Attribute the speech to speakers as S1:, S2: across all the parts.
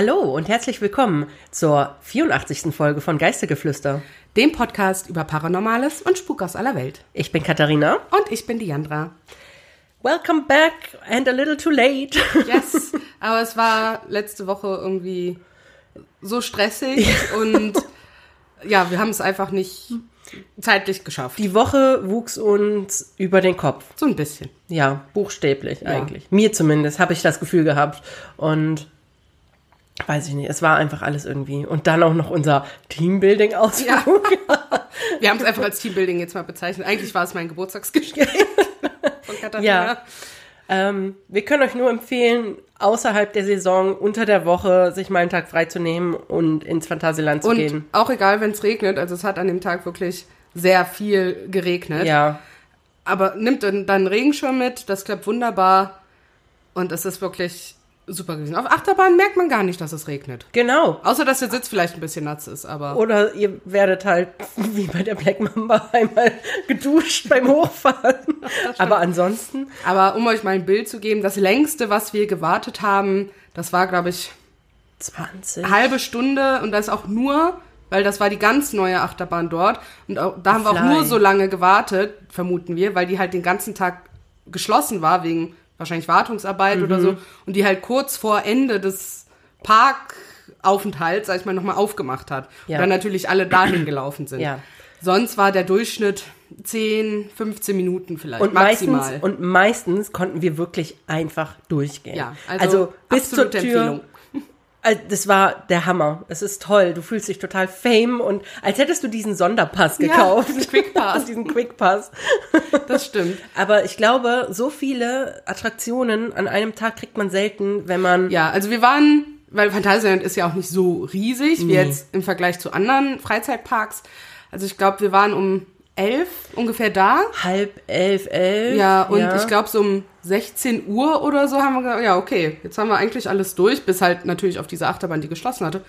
S1: Hallo und herzlich willkommen zur 84. Folge von Geistergeflüster.
S2: Dem Podcast über Paranormales und Spuk aus aller Welt.
S1: Ich bin Katharina.
S2: Und ich bin Diandra.
S1: Welcome back and a little too late.
S2: Yes, aber es war letzte Woche irgendwie so stressig und ja, wir haben es einfach nicht zeitlich geschafft.
S1: Die Woche wuchs uns über den Kopf.
S2: So ein bisschen.
S1: Ja, buchstäblich eigentlich. Mir zumindest habe ich das Gefühl gehabt. Und weiß ich nicht, es war einfach alles irgendwie. Und dann auch noch unser Teambuilding-Ausflug.
S2: Wir haben es einfach als Teambuilding jetzt mal bezeichnet. Eigentlich war es mein Geburtstagsgeschenk von Katharina.
S1: Ja. Ähm, wir können euch nur empfehlen, außerhalb der Saison, unter der Woche, sich mal einen Tag freizunehmen und ins Phantasialand zu
S2: Und
S1: gehen.
S2: auch egal, wenn es regnet, also es hat an dem Tag wirklich sehr viel geregnet.
S1: Ja,
S2: Aber nimmt dann dann einen Regenschirm mit, das klappt wunderbar. Und es ist wirklich super gewesen. Auf Achterbahn merkt man gar nicht, dass es regnet.
S1: genau.
S2: Außer, dass der Sitz vielleicht ein bisschen nass ist, aber.
S1: Oder ihr werdet halt, wie bei der Black Mamba, einmal geduscht beim Hochfahren. Aber ansonsten,
S2: Aber um euch mal ein Bild zu geben, das längste, was wir gewartet haben, das war, glaube ich,
S1: 20.
S2: eine halbe Stunde und das auch nur, weil das war die ganz neue Achterbahn dort. Und auch, da haben wir auch
S1: Fly.
S2: nur so lange gewartet, vermuten wir, weil die halt den ganzen Tag geschlossen war, wegen wahrscheinlich Wartungsarbeit oder
S1: Mhm.
S2: so. Und die halt kurz vor Ende des Parkaufenthalts, sag ich mal, nochmal aufgemacht hat.
S1: Ja.
S2: Und dann natürlich alle dahin gelaufen sind.
S1: Ja.
S2: Sonst war der Durchschnitt 10, 15 Minuten vielleicht
S1: Und
S2: maximal.
S1: meistens, und meistens konnten wir wirklich einfach durchgehen.
S2: Ja, also
S1: bis zur Tür.
S2: Empfehlung.
S1: Also, das war der Hammer. Es ist toll. Du fühlst dich total fame und als hättest du diesen Sonderpass gekauft.
S2: diesen Quick Pass.
S1: diesen Quick Pass.
S2: Das stimmt.
S1: Aber ich glaube, so viele Attraktionen an einem Tag kriegt man selten, wenn man
S2: Ja, also wir waren, weil Phantasialand ist ja auch nicht so riesig, wie jetzt im Vergleich zu anderen Freizeitparks. Also ich glaube, wir waren um elf ungefähr da.
S1: halb elf, elf.
S2: Ja, und ich glaube, so um 16 Uhr oder so haben wir gesagt, ja, okay, jetzt haben wir eigentlich alles durch, bis halt natürlich auf diese Achterbahn, die geschlossen hatte.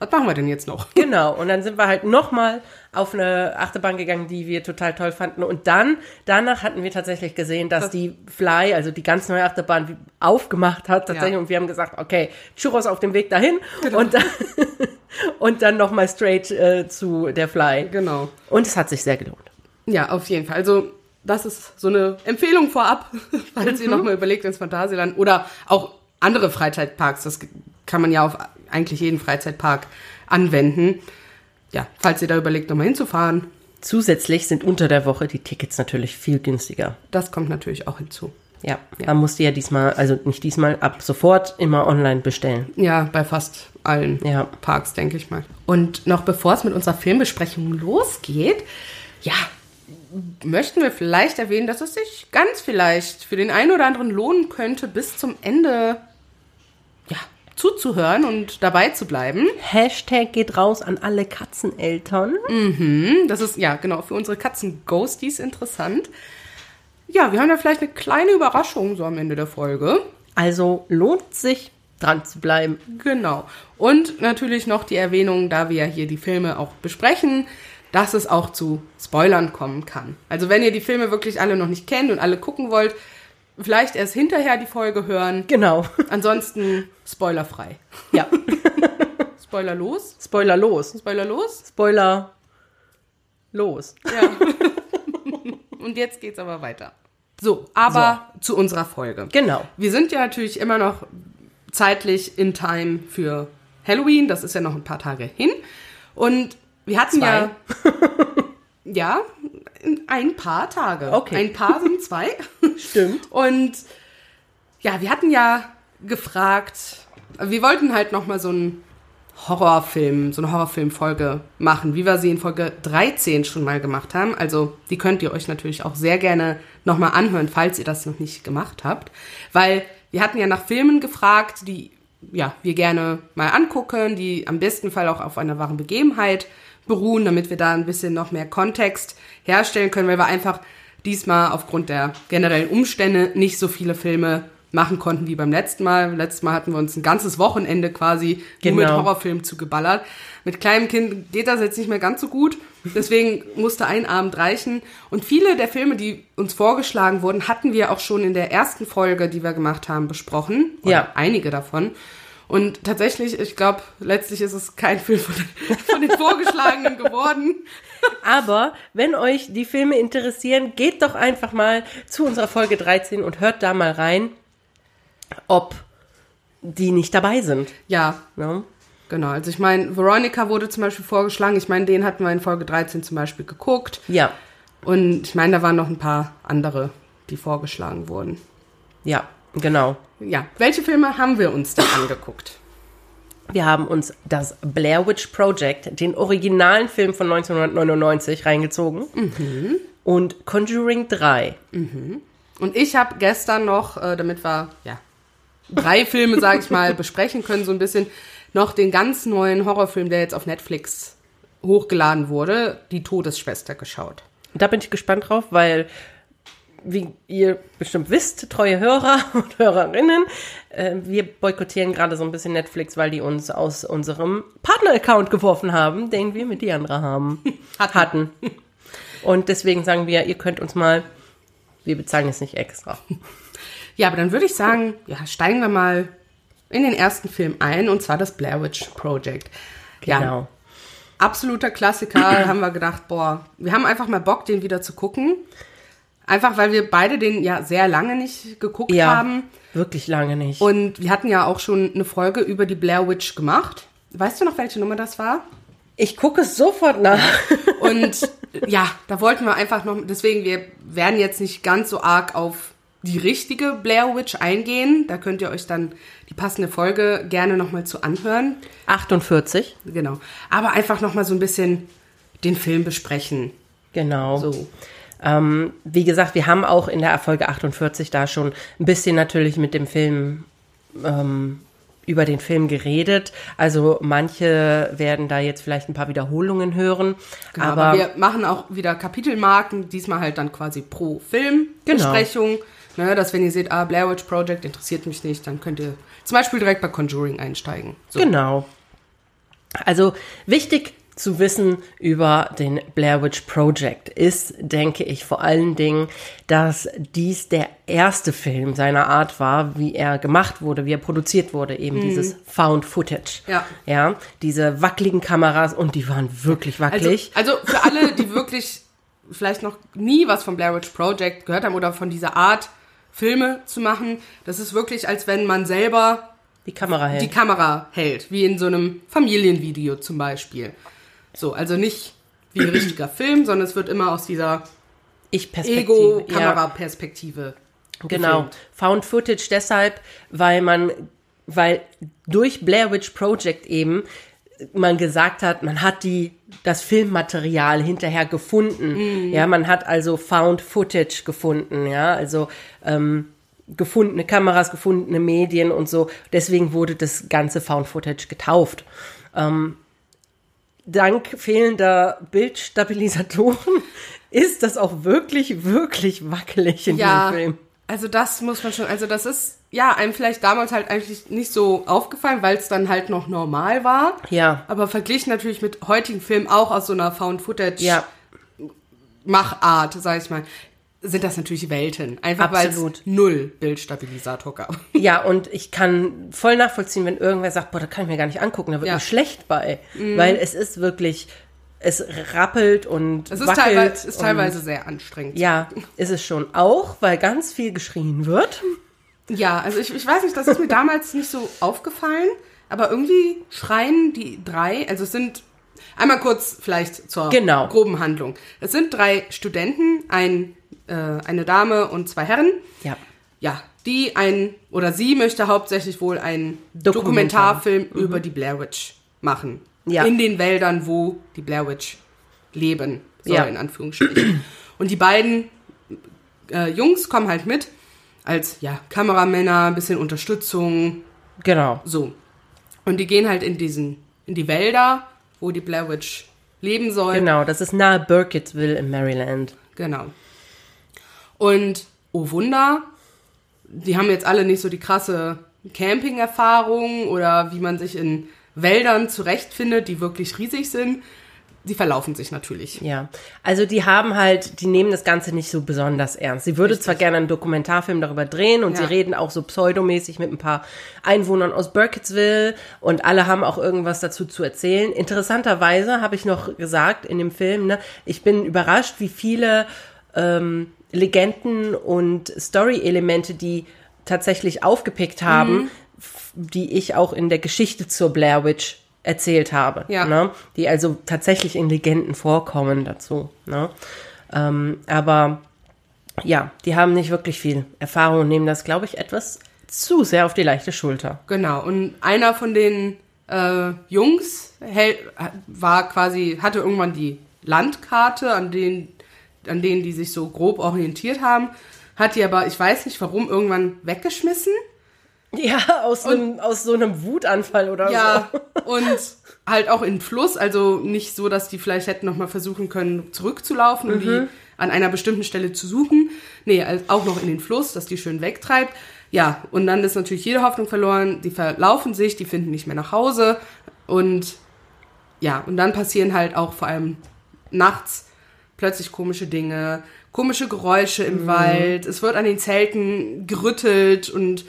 S2: Was machen wir denn jetzt noch?
S1: Genau, und dann sind wir halt nochmal auf eine Achterbahn gegangen, die wir total toll fanden. Und dann, danach hatten wir tatsächlich gesehen, dass die Fly, also die ganz neue Achterbahn, aufgemacht hat tatsächlich.
S2: Ja.
S1: Und wir haben gesagt, okay, Churros auf dem Weg dahin. Und dann, und dann nochmal straight äh, zu der Fly.
S2: Genau.
S1: Und es hat sich sehr gelohnt.
S2: Ja, auf jeden Fall. Also das ist so eine Empfehlung vorab, falls ihr nochmal überlegt ins Phantasialand oder auch andere Freizeitparks. Das kann man ja auf eigentlich jeden Freizeitpark anwenden. Ja, falls ihr da überlegt, nochmal hinzufahren,
S1: Zusätzlich sind unter der Woche die Tickets natürlich viel günstiger.
S2: das kommt natürlich auch hinzu.
S1: Ja, man musste ja diesmal, also nicht diesmal, ab sofort immer online bestellen.
S2: Ja, bei fast allen
S1: Ja.
S2: Parks, denke ich mal. Und noch bevor es mit unserer Filmbesprechung losgeht, ja, möchten wir vielleicht erwähnen, dass es sich ganz vielleicht für den einen oder anderen lohnen könnte, bis zum Ende ja, zuzuhören und dabei zu bleiben.
S1: Hashtag geht raus an alle Katzeneltern.
S2: Hm, Das ist ja genau für unsere Katzen-Ghosties interessant. Ja, wir haben da vielleicht eine kleine Überraschung so am Ende der Folge.
S1: Also lohnt sich, dran zu bleiben.
S2: Genau. Und natürlich noch die Erwähnung, da wir ja hier die Filme auch besprechen, dass es auch zu Spoilern kommen kann. Also wenn ihr die Filme wirklich alle noch nicht kennt und alle gucken wollt, vielleicht erst hinterher die Folge hören.
S1: Genau.
S2: Ansonsten spoilerfrei.
S1: Ja.
S2: Spoiler los?
S1: Spoiler los.
S2: Spoiler los?
S1: Spoiler los.
S2: Ja. und jetzt geht's aber weiter. So, aber zu unserer Folge.
S1: Genau.
S2: Wir sind ja natürlich immer noch zeitlich in Time für Halloween. Das ist ja noch ein paar Tage hin. Und wir hatten
S1: Zwei.
S2: ja. Ja, in ein paar Tage.
S1: Okay.
S2: Ein paar sind zwei.
S1: Stimmt.
S2: Und ja, wir hatten ja gefragt, wir wollten halt nochmal so einen Horrorfilm, so eine Horrorfilmfolge machen, wie wir sie in Folge 13 schon mal gemacht haben. Also die könnt ihr euch natürlich auch sehr gerne nochmal anhören, falls ihr das noch nicht gemacht habt. Weil wir hatten ja nach Filmen gefragt, die ja, wir gerne mal angucken, die am besten Fall auch auf einer wahren Begebenheit beruhen, damit wir da ein bisschen noch mehr Kontext herstellen können, weil wir einfach diesmal aufgrund der generellen Umstände nicht so viele Filme machen konnten wie beim letzten Mal. Letztes Mal hatten wir uns ein ganzes Wochenende quasi nur mit
S1: Genau.
S2: Horrorfilmen zugeballert. Mit kleinem Kind geht das jetzt nicht mehr ganz so gut. Deswegen musste ein Abend reichen. Und viele der Filme, die uns vorgeschlagen wurden, hatten wir auch schon in der ersten Folge, die wir gemacht haben, besprochen. Oder
S1: Ja.
S2: Einige davon. Und tatsächlich, ich glaube, letztlich ist es kein Film von, von den vorgeschlagenen geworden.
S1: Aber wenn euch die Filme interessieren, geht doch einfach mal zu unserer Folge 13 und hört da mal rein, ob die nicht dabei sind.
S2: Ja,
S1: Ne?
S2: genau. Also ich meine, Veronica wurde zum Beispiel vorgeschlagen. Ich meine, den hatten wir in Folge 13 zum Beispiel geguckt.
S1: Ja,
S2: Und ich meine, da waren noch ein paar andere, die vorgeschlagen wurden.
S1: ja, genau.
S2: Ja, welche Filme haben wir uns da angeguckt?
S1: Wir haben uns das Blair Witch Project, den originalen Film von 1999, reingezogen. Und Conjuring 3.
S2: Und ich habe gestern noch, äh, damit wir ja drei Filme, sage ich mal, besprechen können, so ein bisschen noch den ganz neuen Horrorfilm, der jetzt auf Netflix hochgeladen wurde, die Todesschwester geschaut.
S1: Da bin ich gespannt drauf, weil, wie ihr bestimmt wisst, treue Hörer und Hörerinnen, äh, wir boykottieren gerade so ein bisschen Netflix, weil die uns aus unserem Partner-Account geworfen haben, den wir mit Diandra haben.
S2: Hatten.
S1: Und deswegen sagen wir, ihr könnt uns mal, wir bezahlen es nicht extra.
S2: Ja, aber dann würde ich sagen, ja, steigen wir mal in den ersten Film ein, und zwar das Blair Witch Project. Ja,
S1: Genau.
S2: absoluter Klassiker, haben wir gedacht, boah, wir haben einfach mal Bock, den wieder zu gucken. Einfach, weil wir beide den ja sehr lange nicht geguckt
S1: Ja,
S2: haben.
S1: wirklich lange nicht.
S2: Und wir hatten ja auch schon eine Folge über die Blair Witch gemacht. Weißt du noch, welche Nummer das war?
S1: ich gucke es sofort nach.
S2: Und ja, da wollten wir einfach noch, deswegen, wir werden jetzt nicht ganz so arg auf die richtige Blair Witch eingehen. Da könnt ihr euch dann die passende Folge gerne nochmal zu anhören.
S1: 48.
S2: Genau. Aber einfach nochmal so ein bisschen den Film besprechen.
S1: Genau.
S2: So.
S1: Ähm, wie gesagt, wir haben auch in der Folge 48 da schon ein bisschen natürlich mit dem Film ähm, über den Film geredet. Also manche werden da jetzt vielleicht ein paar Wiederholungen hören.
S2: Genau,
S1: aber,
S2: aber, wir machen auch wieder Kapitelmarken, diesmal halt dann quasi pro Film
S1: Genau.
S2: Ne, dass wenn ihr seht, ah, Blair Witch Project interessiert mich nicht, dann könnt ihr zum Beispiel direkt bei Conjuring einsteigen. So.
S1: Genau. Also wichtig zu wissen über den Blair Witch Project ist, denke ich, vor allen Dingen, dass dies der erste Film seiner Art war, wie er gemacht wurde, wie er produziert wurde, eben dieses Found Footage.
S2: Mhm. Ja.
S1: Ja, diese wackeligen Kameras und die waren wirklich
S2: Also,
S1: wackelig.
S2: also für alle, die wirklich vielleicht noch nie was vom Blair Witch Project gehört haben oder von dieser Art Filme zu machen, das ist wirklich, als wenn man selber
S1: die Kamera hält.
S2: die Kamera hält, wie in so einem Familienvideo zum Beispiel. So, also nicht wie ein richtiger Film, sondern es wird immer aus dieser
S1: Ich-Perspektive. Ja.
S2: Ego-Kameraperspektive.
S1: Genau.
S2: gefilmt.
S1: Found Footage deshalb, weil man, weil durch Blair Witch Project eben man gesagt hat, man hat die, das Filmmaterial hinterher gefunden. Ja, man hat also Found Footage gefunden, ja, also ähm, gefundene Kameras, gefundene Medien und so. Deswegen wurde das ganze Found Footage getauft. Ähm, dank fehlender Bildstabilisatoren ist das auch wirklich, wirklich wackelig in
S2: Ja,
S1: diesem Film.
S2: also das muss man schon, also das ist, ja, einem vielleicht damals halt eigentlich nicht so aufgefallen, weil es dann halt noch normal war.
S1: Ja.
S2: Aber verglichen natürlich mit heutigen Filmen, auch aus so einer Found-Footage-Machart,
S1: Ja,
S2: sag ich mal, sind das natürlich Welten. Einfach weil es null Bildstabilisator gab.
S1: ja, und ich kann voll nachvollziehen, wenn irgendwer sagt, boah, da kann ich mir gar nicht angucken, da wird
S2: Ja. Mhm.
S1: mir schlecht bei. Weil es ist wirklich, es rappelt und
S2: Es ist,
S1: wackelt.
S2: teilweise, ist teilweise sehr anstrengend.
S1: Ja, ist es schon. Auch, weil ganz viel geschrien wird.
S2: Ja, also ich, ich weiß nicht, das ist mir damals nicht so aufgefallen, aber irgendwie schreien die drei, also es sind einmal kurz vielleicht zur
S1: Genau.
S2: groben Handlung. Es sind drei Studenten, ein, äh, eine Dame und zwei Herren.
S1: Ja.
S2: Ja, die ein oder sie möchte hauptsächlich wohl einen
S1: Dokumentar.
S2: Dokumentarfilm über die Blair Witch machen.
S1: Mhm. Ja.
S2: In den Wäldern, wo die Blair Witch leben soll,
S1: Ja.
S2: in Anführungsstrichen. Und die beiden äh, Jungs kommen halt mit als ja, Kameramänner, ein bisschen Unterstützung,
S1: Genau.
S2: so. Und die gehen halt in diesen, in die Wälder, wo die Blair Witch leben soll.
S1: Genau, das ist nahe Burkittsville in Maryland.
S2: Genau. Und oh Wunder, die haben jetzt alle nicht so die krasse Camping-Erfahrung oder wie man sich in Wäldern zurechtfindet, die wirklich riesig sind. sie verlaufen sich natürlich.
S1: Ja, also die haben halt, die nehmen das Ganze nicht so besonders ernst. Sie würde zwar gerne einen Dokumentarfilm darüber drehen und
S2: Ja.
S1: sie reden auch so pseudomäßig mit ein paar Einwohnern aus Burkittsville und alle haben auch irgendwas dazu zu erzählen. Interessanterweise habe ich noch gesagt in dem Film, ne, ich bin überrascht, wie viele ähm, Legenden und Story-Elemente, die tatsächlich aufgepickt haben,
S2: Mhm.
S1: die ich auch in der Geschichte zur Blair Witch erzählt habe.
S2: Ja.
S1: Ne? Die also tatsächlich in Legenden vorkommen dazu. Ne? Ähm, aber ja, die haben nicht wirklich viel Erfahrung und nehmen das, glaube ich, etwas zu sehr auf die leichte Schulter.
S2: Genau, und einer von den äh, Jungs war quasi, hatte irgendwann die Landkarte, an denen, an denen die sich so grob orientiert haben, hat die aber, ich weiß nicht warum, irgendwann weggeschmissen.
S1: Ja, aus, einem, aus so einem Wutanfall oder
S2: Ja,
S1: so.
S2: und halt auch in den Fluss, also nicht so, dass die vielleicht hätten nochmal versuchen können, zurückzulaufen und die an einer bestimmten Stelle zu suchen. Nee, auch noch in den Fluss, dass die schön wegtreibt. Ja, und dann ist natürlich jede Hoffnung verloren, die verlaufen sich, die finden nicht mehr nach Hause und ja, und dann passieren halt auch vor allem nachts plötzlich komische Dinge, komische Geräusche im Wald, es wird an den Zelten gerüttelt und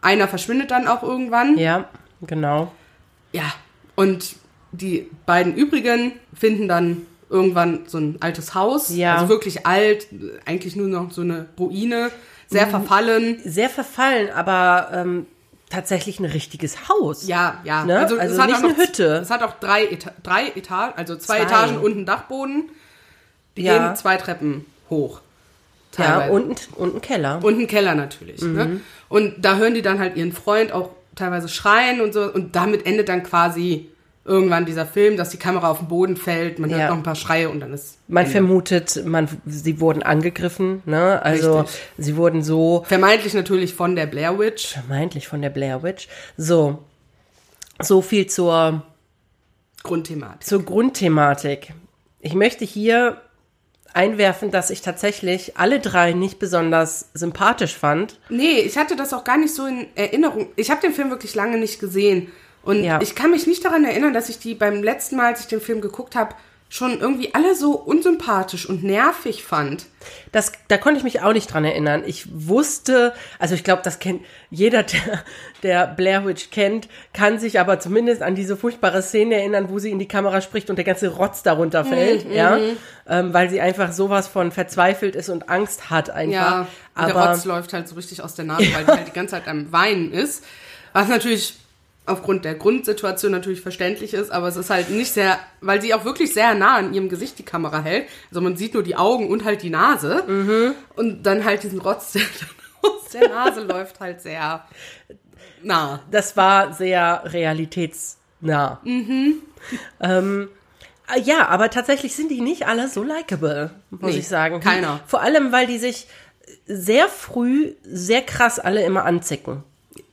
S2: einer verschwindet dann auch irgendwann.
S1: Ja, genau.
S2: Ja, und die beiden übrigen finden dann irgendwann so ein altes Haus.
S1: Ja.
S2: Also wirklich alt, eigentlich nur noch so eine Ruine, sehr verfallen.
S1: Sehr verfallen, aber ähm, tatsächlich ein richtiges Haus.
S2: Ja, ja.
S1: Ne? Also nicht eine Hütte.
S2: Es hat auch drei, Eta drei Etagen, also zwei,
S1: Zwei.
S2: Etagen und einen Dachboden. Die
S1: Ja.
S2: gehen zwei Treppen hoch.
S1: Ja,
S2: teilweise.
S1: und, ein- und ein Keller.
S2: Und einen Keller natürlich. Ne? Und da hören die dann halt ihren Freund auch teilweise schreien und so. Und damit endet dann quasi irgendwann dieser Film, dass die Kamera auf den Boden fällt, man hört
S1: Ja.
S2: noch ein paar Schreie und dann ist.
S1: Man
S2: Ende.
S1: vermutet, man, sie wurden angegriffen, ne? Also
S2: Richtig.
S1: sie wurden so
S2: Vermeintlich natürlich von der Blair Witch.
S1: vermeintlich von der Blair Witch. So, so viel zur
S2: Grundthematik.
S1: zur Grundthematik. Ich möchte hier einwerfen, dass ich tatsächlich alle drei nicht besonders sympathisch fand.
S2: Nee, ich hatte das auch gar nicht so in Erinnerung. Ich habe den Film wirklich lange nicht gesehen. Und
S1: Ja.
S2: ich kann mich nicht daran erinnern, dass ich die beim letzten Mal, als ich den Film geguckt habe, schon irgendwie alle so unsympathisch und nervig fand.
S1: Das, da konnte ich mich auch nicht dran erinnern. Ich wusste, also ich glaube, das kennt jeder, der, der Blair Witch kennt, kann sich aber zumindest an diese furchtbare Szene erinnern, wo sie in die Kamera spricht und der ganze Rotz darunter fällt, ja, ähm, weil sie einfach sowas von verzweifelt ist und Angst hat einfach.
S2: Ja, und der
S1: aber
S2: Rotz läuft halt so richtig aus der Nase, weil die halt die ganze Zeit am Weinen ist. Was natürlich aufgrund der Grundsituation natürlich verständlich ist, aber es ist halt nicht sehr, weil sie auch wirklich sehr nah an ihrem Gesicht die Kamera hält. Also man sieht nur die Augen und halt die Nase. Und dann halt diesen Rotz, der aus der Nase läuft, halt sehr nah.
S1: das war sehr realitätsnah. Ähm, äh, ja, aber tatsächlich sind die nicht alle so likable, muss
S2: Nee,
S1: ich sagen.
S2: keiner.
S1: Vor allem, weil die sich sehr früh sehr krass alle immer anzicken,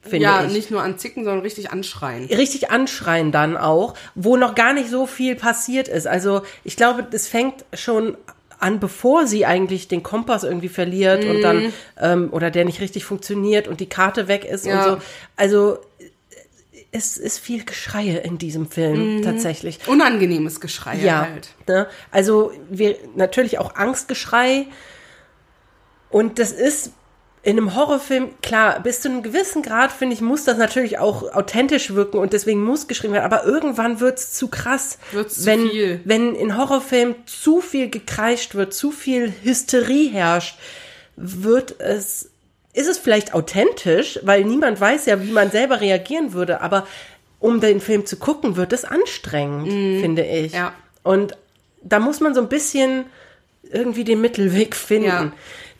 S1: finde
S2: ja,
S1: ich.
S2: nicht nur anzicken, sondern richtig anschreien.
S1: Richtig anschreien dann auch, wo noch gar nicht so viel passiert ist. Also ich glaube, das fängt schon an, bevor sie eigentlich den Kompass irgendwie verliert und dann ähm, oder der nicht richtig funktioniert und die Karte weg ist
S2: Ja.
S1: und so. Also es ist viel Geschreie in diesem Film tatsächlich.
S2: Unangenehmes Geschrei
S1: Ja,
S2: halt.
S1: ne? also wir natürlich auch Angstgeschrei und das ist in einem Horrorfilm, klar, bis zu einem gewissen Grad, finde ich, muss das natürlich auch authentisch wirken und deswegen muss geschrieben werden. Aber irgendwann wird's zu krass.
S2: Wird's zu
S1: wenn,
S2: viel.
S1: Wenn in Horrorfilmen zu viel gekreischt wird, zu viel Hysterie herrscht, wird es, ist es vielleicht authentisch, weil niemand weiß ja, wie man selber reagieren würde, aber um den Film zu gucken, wird es anstrengend, finde ich.
S2: Ja.
S1: Und da muss man so ein bisschen irgendwie den Mittelweg finden.
S2: Ja.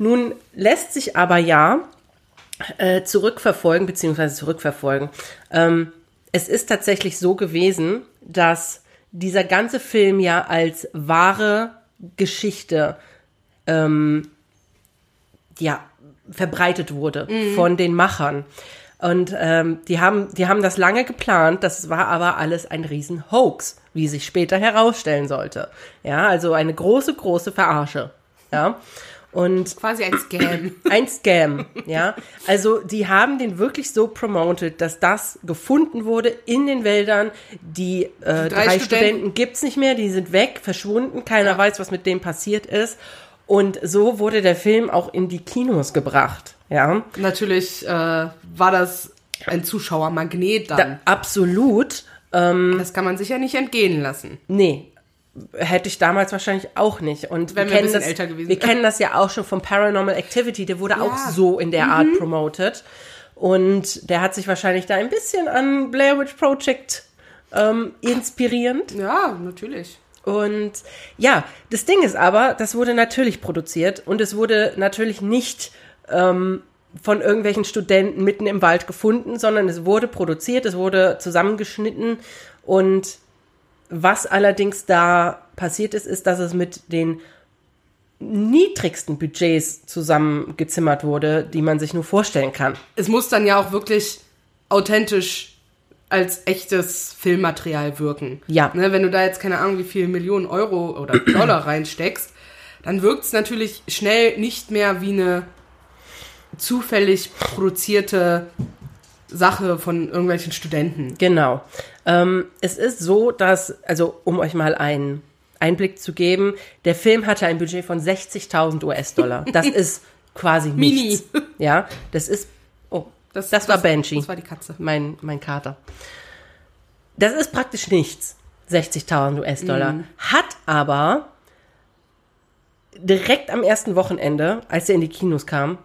S1: Nun lässt sich aber ja äh, zurückverfolgen, beziehungsweise zurückverfolgen. Ähm, es ist tatsächlich so gewesen, dass dieser ganze Film ja als wahre Geschichte ähm, ja, verbreitet wurde von den Machern. Und ähm, die, haben, die haben das lange geplant, das war aber alles ein riesen Hoax, wie sich später herausstellen sollte. Ja, also eine große, große Verarsche. Ja. Und
S2: Quasi ein Scam.
S1: ein Scam, ja. Also die haben den wirklich so promoted, dass das gefunden wurde in den Wäldern. Die, äh,
S2: drei
S1: drei,
S2: Studenten-
S1: Studenten, gibt's nicht mehr, die sind weg, verschwunden, keiner weiß, was mit denen passiert ist. Und so wurde der Film auch in die Kinos gebracht, ja.
S2: Natürlich äh, war das ein Zuschauermagnet dann.
S1: Da, absolut.
S2: das kann man sich ja nicht entgehen lassen.
S1: Nee, hätte ich damals wahrscheinlich auch nicht. Und
S2: Wären
S1: wir kennen das. Wir kennen das ja auch schon vom Paranormal Activity, der wurde auch so in der
S2: Mhm.
S1: Art promoted. Und der hat sich wahrscheinlich da ein bisschen an Blair Witch Project ähm, inspirierend.
S2: Ja, natürlich.
S1: Und ja, das Ding ist aber, das wurde natürlich produziert und es wurde natürlich nicht ähm, von irgendwelchen Studenten mitten im Wald gefunden, sondern es wurde produziert, es wurde zusammengeschnitten und was allerdings da passiert ist, ist, dass es mit den niedrigsten Budgets zusammengezimmert wurde, die man sich nur vorstellen kann.
S2: Es muss dann ja auch wirklich authentisch als echtes Filmmaterial wirken.
S1: Ja.
S2: Ne, wenn du da jetzt keine Ahnung, wie viel Millionen Euro oder Dollar reinsteckst, dann wirkt es natürlich schnell nicht mehr wie eine zufällig produzierte Sache von irgendwelchen Studenten.
S1: Genau. Ähm, es ist so, dass, also um euch mal einen Einblick zu geben, der Film hatte ein Budget von 60.000 US-Dollar. Das ist quasi
S2: Mini.
S1: nichts. Ja, das ist, oh, das, war Banshee,
S2: Das war die Katze.
S1: mein, mein Kater. Das ist praktisch nichts. 60.000 US-Dollar. Hat aber direkt am ersten Wochenende, als er in die Kinos kam,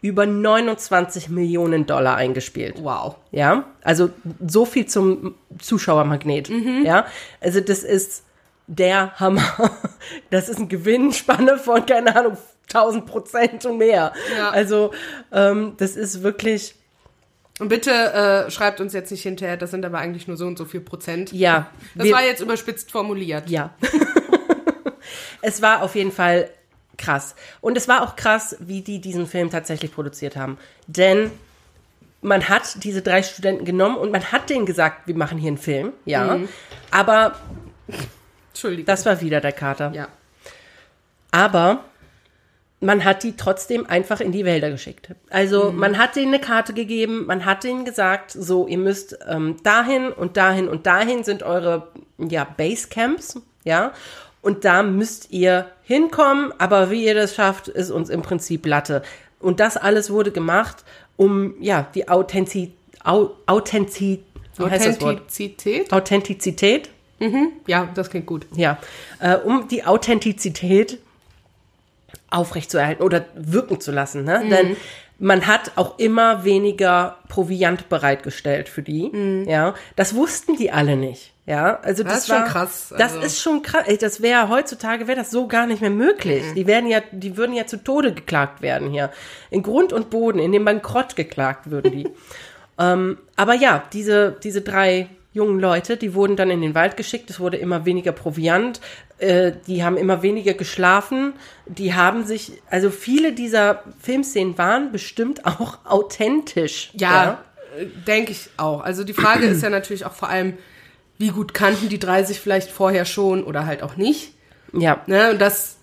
S1: über 29 Millionen Dollar eingespielt.
S2: Wow.
S1: Ja, also so viel zum Zuschauermagnet. Ja, also das ist der Hammer. Das ist eine Gewinnspanne von, keine Ahnung, 1000 Prozent und mehr.
S2: Ja.
S1: Also ähm, das ist wirklich,
S2: Und bitte äh, schreibt uns jetzt nicht hinterher, das sind aber eigentlich nur so und so viel Prozent.
S1: ja.
S2: Das war jetzt überspitzt formuliert.
S1: Ja. es war auf jeden Fall krass. Und es war auch krass, wie die diesen Film tatsächlich produziert haben. Denn man hat diese drei Studenten genommen und man hat denen gesagt, wir machen hier einen Film, ja. Aber
S2: Entschuldigung.
S1: das war wieder der Kater.
S2: ja.
S1: Aber man hat die trotzdem einfach in die Wälder geschickt. Also man hat denen eine Karte gegeben, man hat denen gesagt, so, ihr müsst ähm, dahin und dahin und dahin sind eure ja, Basecamps, ja. Und da müsst ihr hinkommen, aber wie ihr das schafft, ist uns im Prinzip Latte. Und das alles wurde gemacht, um ja die Authentiz Au Authentiz wie heißt das Wort?
S2: Authentizität?
S1: Authentizität
S2: Ja, das klingt gut.
S1: ja, äh, um die Authentizität aufrechtzuerhalten oder wirken zu lassen. Ne?
S2: Mhm.
S1: Denn man hat auch immer weniger Proviant bereitgestellt für die. Ja, das wussten die alle nicht. Ja, also das.
S2: Das ist schon
S1: war,
S2: krass,
S1: Das
S2: also.
S1: ist schon krass. Das wäre heutzutage wäre das so gar nicht mehr möglich.
S2: Mhm.
S1: Die werden ja, die würden ja zu Tode geklagt werden hier. In Grund und Boden, in dem Bankrott geklagt würden die. ähm, aber ja, diese diese drei jungen Leute, die wurden dann in den Wald geschickt. Es wurde immer weniger Proviant. Äh, die haben immer weniger geschlafen. Die haben sich, also viele dieser Filmszenen waren bestimmt auch authentisch.
S2: Ja, äh, denke ich auch. Also die Frage ist ja natürlich auch vor allem, wie gut kannten die drei sich vielleicht vorher schon oder halt auch nicht.
S1: Ja.
S2: Ne? Und das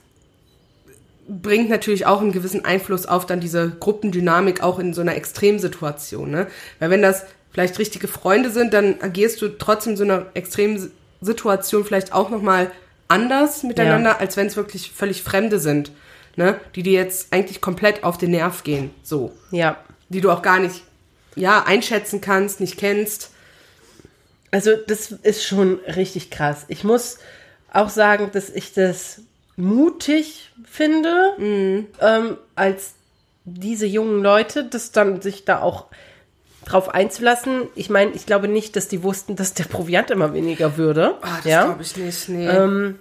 S2: bringt natürlich auch einen gewissen Einfluss auf dann diese Gruppendynamik auch in so einer Extremsituation. Ne? Weil wenn das vielleicht richtige Freunde sind, dann agierst du trotzdem in so einer Extremsituation vielleicht auch nochmal anders miteinander,
S1: Ja.
S2: als wenn es wirklich völlig Fremde sind. Ne? Die dir jetzt eigentlich komplett auf den Nerv gehen. So
S1: Ja.
S2: die du auch gar nicht ja, einschätzen kannst, nicht kennst.
S1: Also das ist schon richtig krass. Ich muss auch sagen, dass ich das mutig finde, ähm, als diese jungen Leute, das dann sich da auch drauf einzulassen. Ich meine, ich glaube nicht, dass die wussten, dass der Proviant immer weniger würde.
S2: Ah, das
S1: ja?
S2: glaube ich nicht. Nee.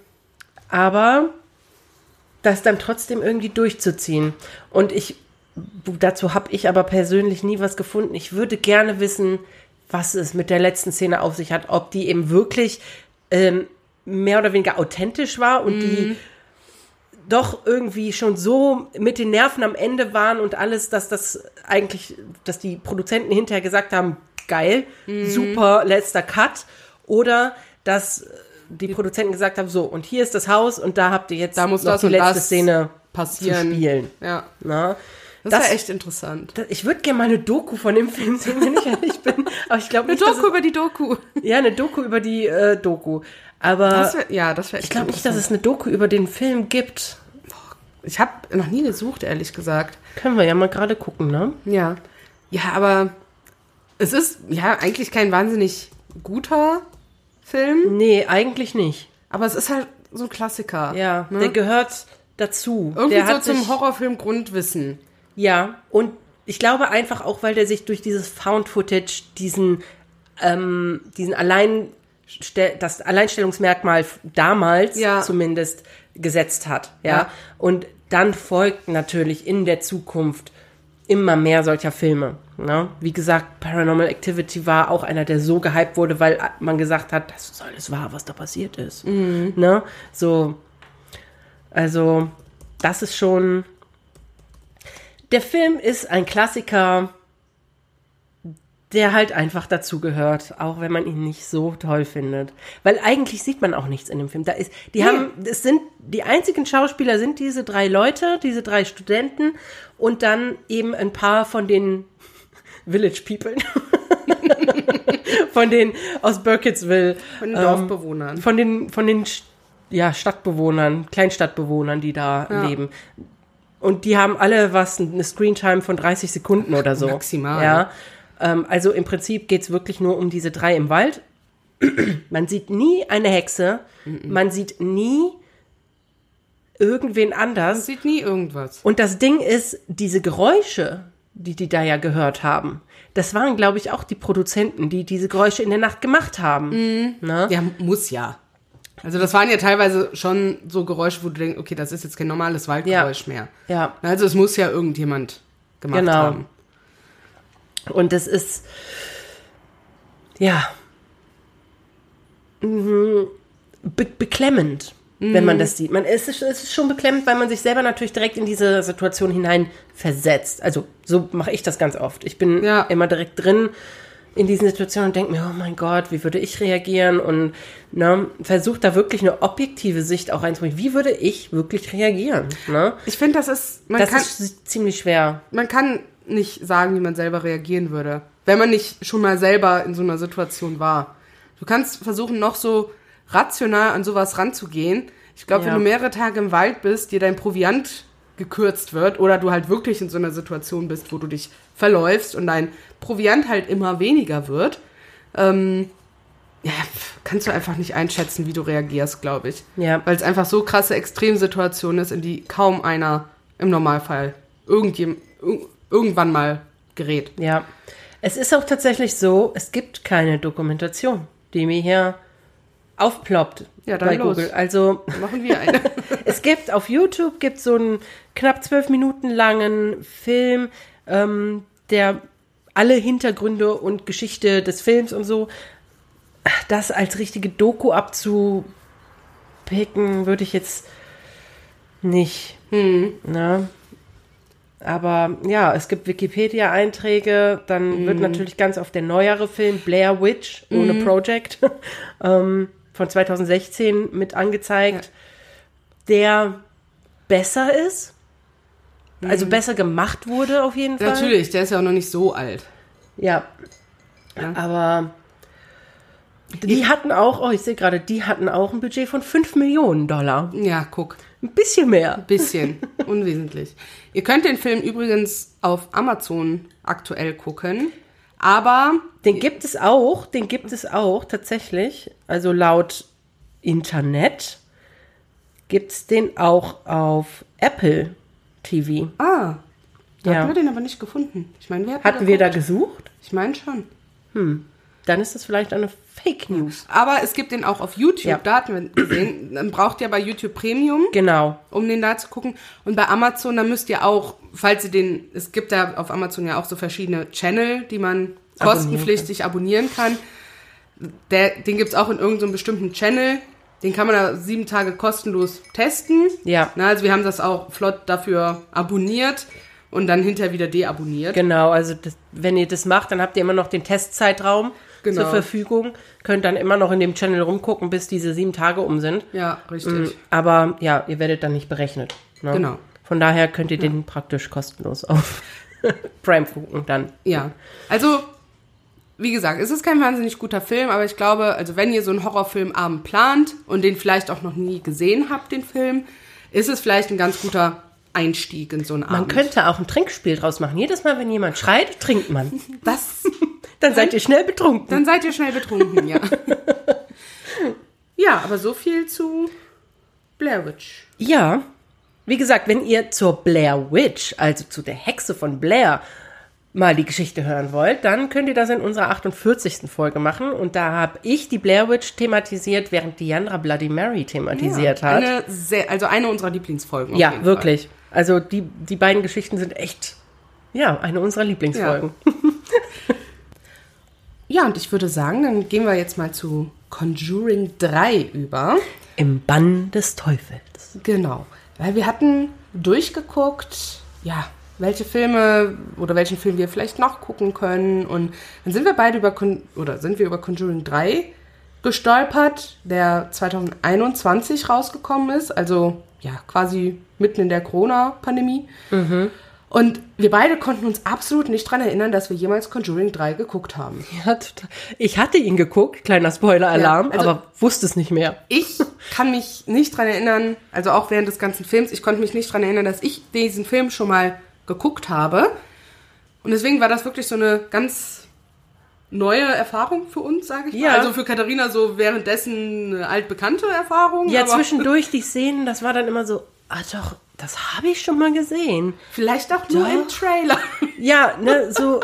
S1: aber das dann trotzdem irgendwie durchzuziehen. Und ich, dazu habe ich aber persönlich nie was gefunden. Ich würde gerne wissen, was es mit der letzten Szene auf sich hat, ob die eben wirklich ähm, mehr oder weniger authentisch war und die doch irgendwie schon so mit den Nerven am Ende waren und alles, dass das eigentlich, dass die Produzenten hinterher gesagt haben, geil, super, letzter Cut. Oder dass die Produzenten gesagt haben, so, und hier ist das Haus und da habt ihr jetzt
S2: Da muss
S1: noch
S2: das
S1: die letzte Szene
S2: passieren.
S1: spielen.
S2: Ja.
S1: Na?
S2: Das,
S1: Das-
S2: ist ja echt interessant.
S1: Das- Ich würde gerne mal eine Doku von dem Film sehen, wenn ich ehrlich bin. Aber ich glaube
S2: Eine
S1: nicht,
S2: Doku über die Doku.
S1: es, ja, eine Doku über die äh, Doku. Aber
S2: Das wär, ja, das wäre
S1: ich glaube nicht, dass es eine Doku über den Film gibt.
S2: Ich habe noch nie gesucht, ehrlich gesagt.
S1: Können wir ja mal gerade gucken, ne?
S2: Ja. Ja, aber es ist ja eigentlich kein wahnsinnig guter Film,
S1: Nee, eigentlich nicht.
S2: aber es ist halt so ein Klassiker.
S1: Ja,
S2: ne?
S1: der gehört dazu.
S2: Irgendwie
S1: der
S2: so zum Horrorfilm Grundwissen.
S1: Ja, und ich glaube einfach auch, weil der sich durch dieses Found Footage diesen, ähm, diesen allein, das Alleinstellungsmerkmal damals
S2: Ja.
S1: zumindest gesetzt hat. Ja?
S2: Ja.
S1: Und dann folgten natürlich in der Zukunft immer mehr solcher Filme. Ne? Wie gesagt, Paranormal Activity war auch einer, der so gehypt wurde, weil man gesagt hat, das ist alles wahr, was da passiert ist. Ne? So, also, das ist schon. Der Film ist ein Klassiker, der halt einfach dazugehört, auch wenn man ihn nicht so toll findet. Weil eigentlich sieht man auch nichts in dem Film. Da ist, die haben, es sind, die einzigen Schauspieler sind diese drei Leute, diese drei Studenten und dann eben ein paar von den Village People. von den aus Burkittsville.
S2: Von den
S1: ähm,
S2: Dorfbewohnern.
S1: Von den, von den ja, Stadtbewohnern, Kleinstadtbewohnern, die da
S2: Ja.
S1: leben. Und die haben alle was, eine Screentime von 30 Sekunden oder so.
S2: Maximal.
S1: Ja. Ähm, also im Prinzip geht's wirklich nur um diese drei im Wald. Man sieht nie eine Hexe. Man sieht nie irgendwen
S2: Man
S1: anders.
S2: sieht nie irgendwas.
S1: Und das Ding ist, diese Geräusche, die die da ja gehört haben, das waren, glaube ich, auch die Produzenten, die diese Geräusche in der Nacht gemacht haben. Ne?
S2: Ja, muss ja. Also das waren ja teilweise schon so Geräusche, wo du denkst, okay, das ist jetzt kein normales Waldgeräusch mehr.
S1: Ja.
S2: Also es muss ja irgendjemand gemacht
S1: Genau.
S2: haben.
S1: Und es ist, ja, mhm, be beklemmend, wenn man das sieht. Man, es, ist, es ist schon beklemmend, weil man sich selber natürlich direkt in diese Situation hinein versetzt. Also so mache ich das ganz oft. Ich bin
S2: Ja.
S1: immer direkt drin in diesen Situationen und denke mir, oh mein Gott, wie würde ich reagieren? Und ne, versuche da wirklich eine objektive Sicht auch reinzubringen. Wie würde ich wirklich reagieren? Ne?
S2: Ich finde, das ist, man
S1: Das
S2: kann,
S1: ist ziemlich schwer.
S2: man kann nicht sagen, wie man selber reagieren würde, wenn man nicht schon mal selber in so einer Situation war. Du kannst versuchen, noch so rational an sowas ranzugehen. Ich glaube,
S1: Ja.
S2: wenn du mehrere Tage im Wald bist, dir dein Proviant gekürzt wird oder du halt wirklich in so einer Situation bist, wo du dich verläufst und dein Proviant halt immer weniger wird, ähm, ja, kannst du einfach nicht einschätzen, wie du reagierst, glaube ich.
S1: Ja.
S2: Weil es einfach so krasse Extremsituation ist, in die kaum einer im Normalfall irgendjem, irg- irgendwann mal gerät.
S1: Ja. Es ist auch tatsächlich so, es gibt keine Dokumentation, die mir hier aufploppt
S2: Ja, dann
S1: bei
S2: los.
S1: Google. Also
S2: Machen wir eine.
S1: es gibt auf YouTube gibt so einen knapp zwölf Minuten langen Film, ähm, der alle Hintergründe und Geschichte des Films und so, das als richtige Doku abzupicken, würde ich jetzt nicht. Ne? Aber ja, es gibt Wikipedia-Einträge, dann wird natürlich ganz oft der neuere Film Blair Witch ohne Project ähm, von 2016 mit angezeigt, der besser ist, also besser gemacht wurde auf jeden Fall.
S2: Natürlich, der ist ja auch noch nicht so alt.
S1: Ja.
S2: Ja.
S1: Aber die hatten auch, oh, ich sehe gerade, die hatten auch ein Budget von 5 Millionen Dollar.
S2: Ja, guck.
S1: Ein bisschen mehr.
S2: Bisschen. Unwesentlich. Ihr könnt den Film übrigens auf Amazon aktuell gucken. Aber
S1: Den gibt es auch, den gibt es auch tatsächlich. Also laut Internet gibt es den auch auf Apple TV.
S2: Ah, da
S1: Ja.
S2: haben wir den aber nicht gefunden. Ich meine, wir
S1: Hatten wir da gesucht?
S2: Ich meine schon.
S1: Dann ist das vielleicht eine Fake News.
S2: Aber es gibt den auch auf YouTube.
S1: Ja.
S2: Da hatten wir gesehen. Dann braucht ihr bei YouTube Premium,
S1: Genau.
S2: um den da zu gucken. Und bei Amazon, da müsst ihr auch, falls ihr den, es gibt da auf Amazon ja auch so verschiedene Channel, die man kostenpflichtig abonnieren kann. Der, den gibt's auch in irgendeinem bestimmten Channel. Den kann man da sieben Tage kostenlos testen.
S1: Ja.
S2: Na, also wir haben das auch flott dafür abonniert und dann hinterher wieder deabonniert.
S1: Genau, also das, wenn ihr das macht, dann habt ihr immer noch den Testzeitraum
S2: Genau.
S1: zur Verfügung. Könnt dann immer noch in dem Channel rumgucken, bis diese sieben Tage um sind.
S2: Ja, richtig.
S1: Aber ja, ihr werdet dann nicht berechnet. Ne?
S2: Genau.
S1: Von daher könnt ihr den praktisch kostenlos auf Prime gucken dann.
S2: Ja. Also, wie gesagt, es ist kein wahnsinnig guter Film, aber ich glaube, also wenn ihr so einen Horrorfilmabend plant und den vielleicht auch noch nie gesehen habt, den Film, ist es vielleicht ein ganz guter Einstieg in so einen
S1: Man
S2: Abend.
S1: könnte auch ein Trinkspiel draus machen. Jedes Mal, wenn jemand schreit, trinkt man.
S2: das,
S1: Dann seid ihr schnell betrunken.
S2: dann seid ihr schnell betrunken, ja. ja, aber so viel zu Blair Witch.
S1: Ja, wie gesagt, wenn ihr zur Blair Witch, also zu der Hexe von Blair, mal die Geschichte hören wollt, dann könnt ihr das in unserer 48. Folge machen. Und da habe ich die Blair Witch thematisiert, während Diandra Bloody Mary thematisiert
S2: ja,
S1: hat.
S2: Eine sehr, also eine unserer Lieblingsfolgen.
S1: ja, wirklich. Also die, die beiden Geschichten sind echt, ja, eine unserer Lieblingsfolgen.
S2: Fall. Ja, und ich würde sagen, dann gehen wir jetzt mal zu Conjuring 3 über.
S1: Im Bann des Teufels.
S2: Genau. Weil wir hatten durchgeguckt, ja, welche Filme oder welchen Film wir vielleicht noch gucken können. Und dann sind wir beide über, Con oder sind wir über Conjuring 3 gestolpert, der 2021 rausgekommen ist. Also, ja, quasi mitten in der Corona-Pandemie. Und wir beide konnten uns absolut nicht dran erinnern, dass wir jemals Conjuring 3 geguckt haben.
S1: Ja, total. Ich hatte ihn geguckt, kleiner Spoiler-Alarm,
S2: Ja, also-
S1: aber wusste es nicht mehr.
S2: Ich kann mich nicht dran erinnern, also auch während des ganzen Films, ich konnte mich nicht dran erinnern, dass ich diesen Film schon mal geguckt habe. Und deswegen war das wirklich so eine ganz neue Erfahrung für uns, sage ich
S1: Ja.
S2: mal. Also für Katharina so währenddessen eine altbekannte Erfahrung.
S1: Ja, zwischendurch die Szenen, das war dann immer so, ah doch, das habe ich schon mal gesehen.
S2: Vielleicht auch nur
S1: Doch.
S2: im Trailer.
S1: Ja, ne, so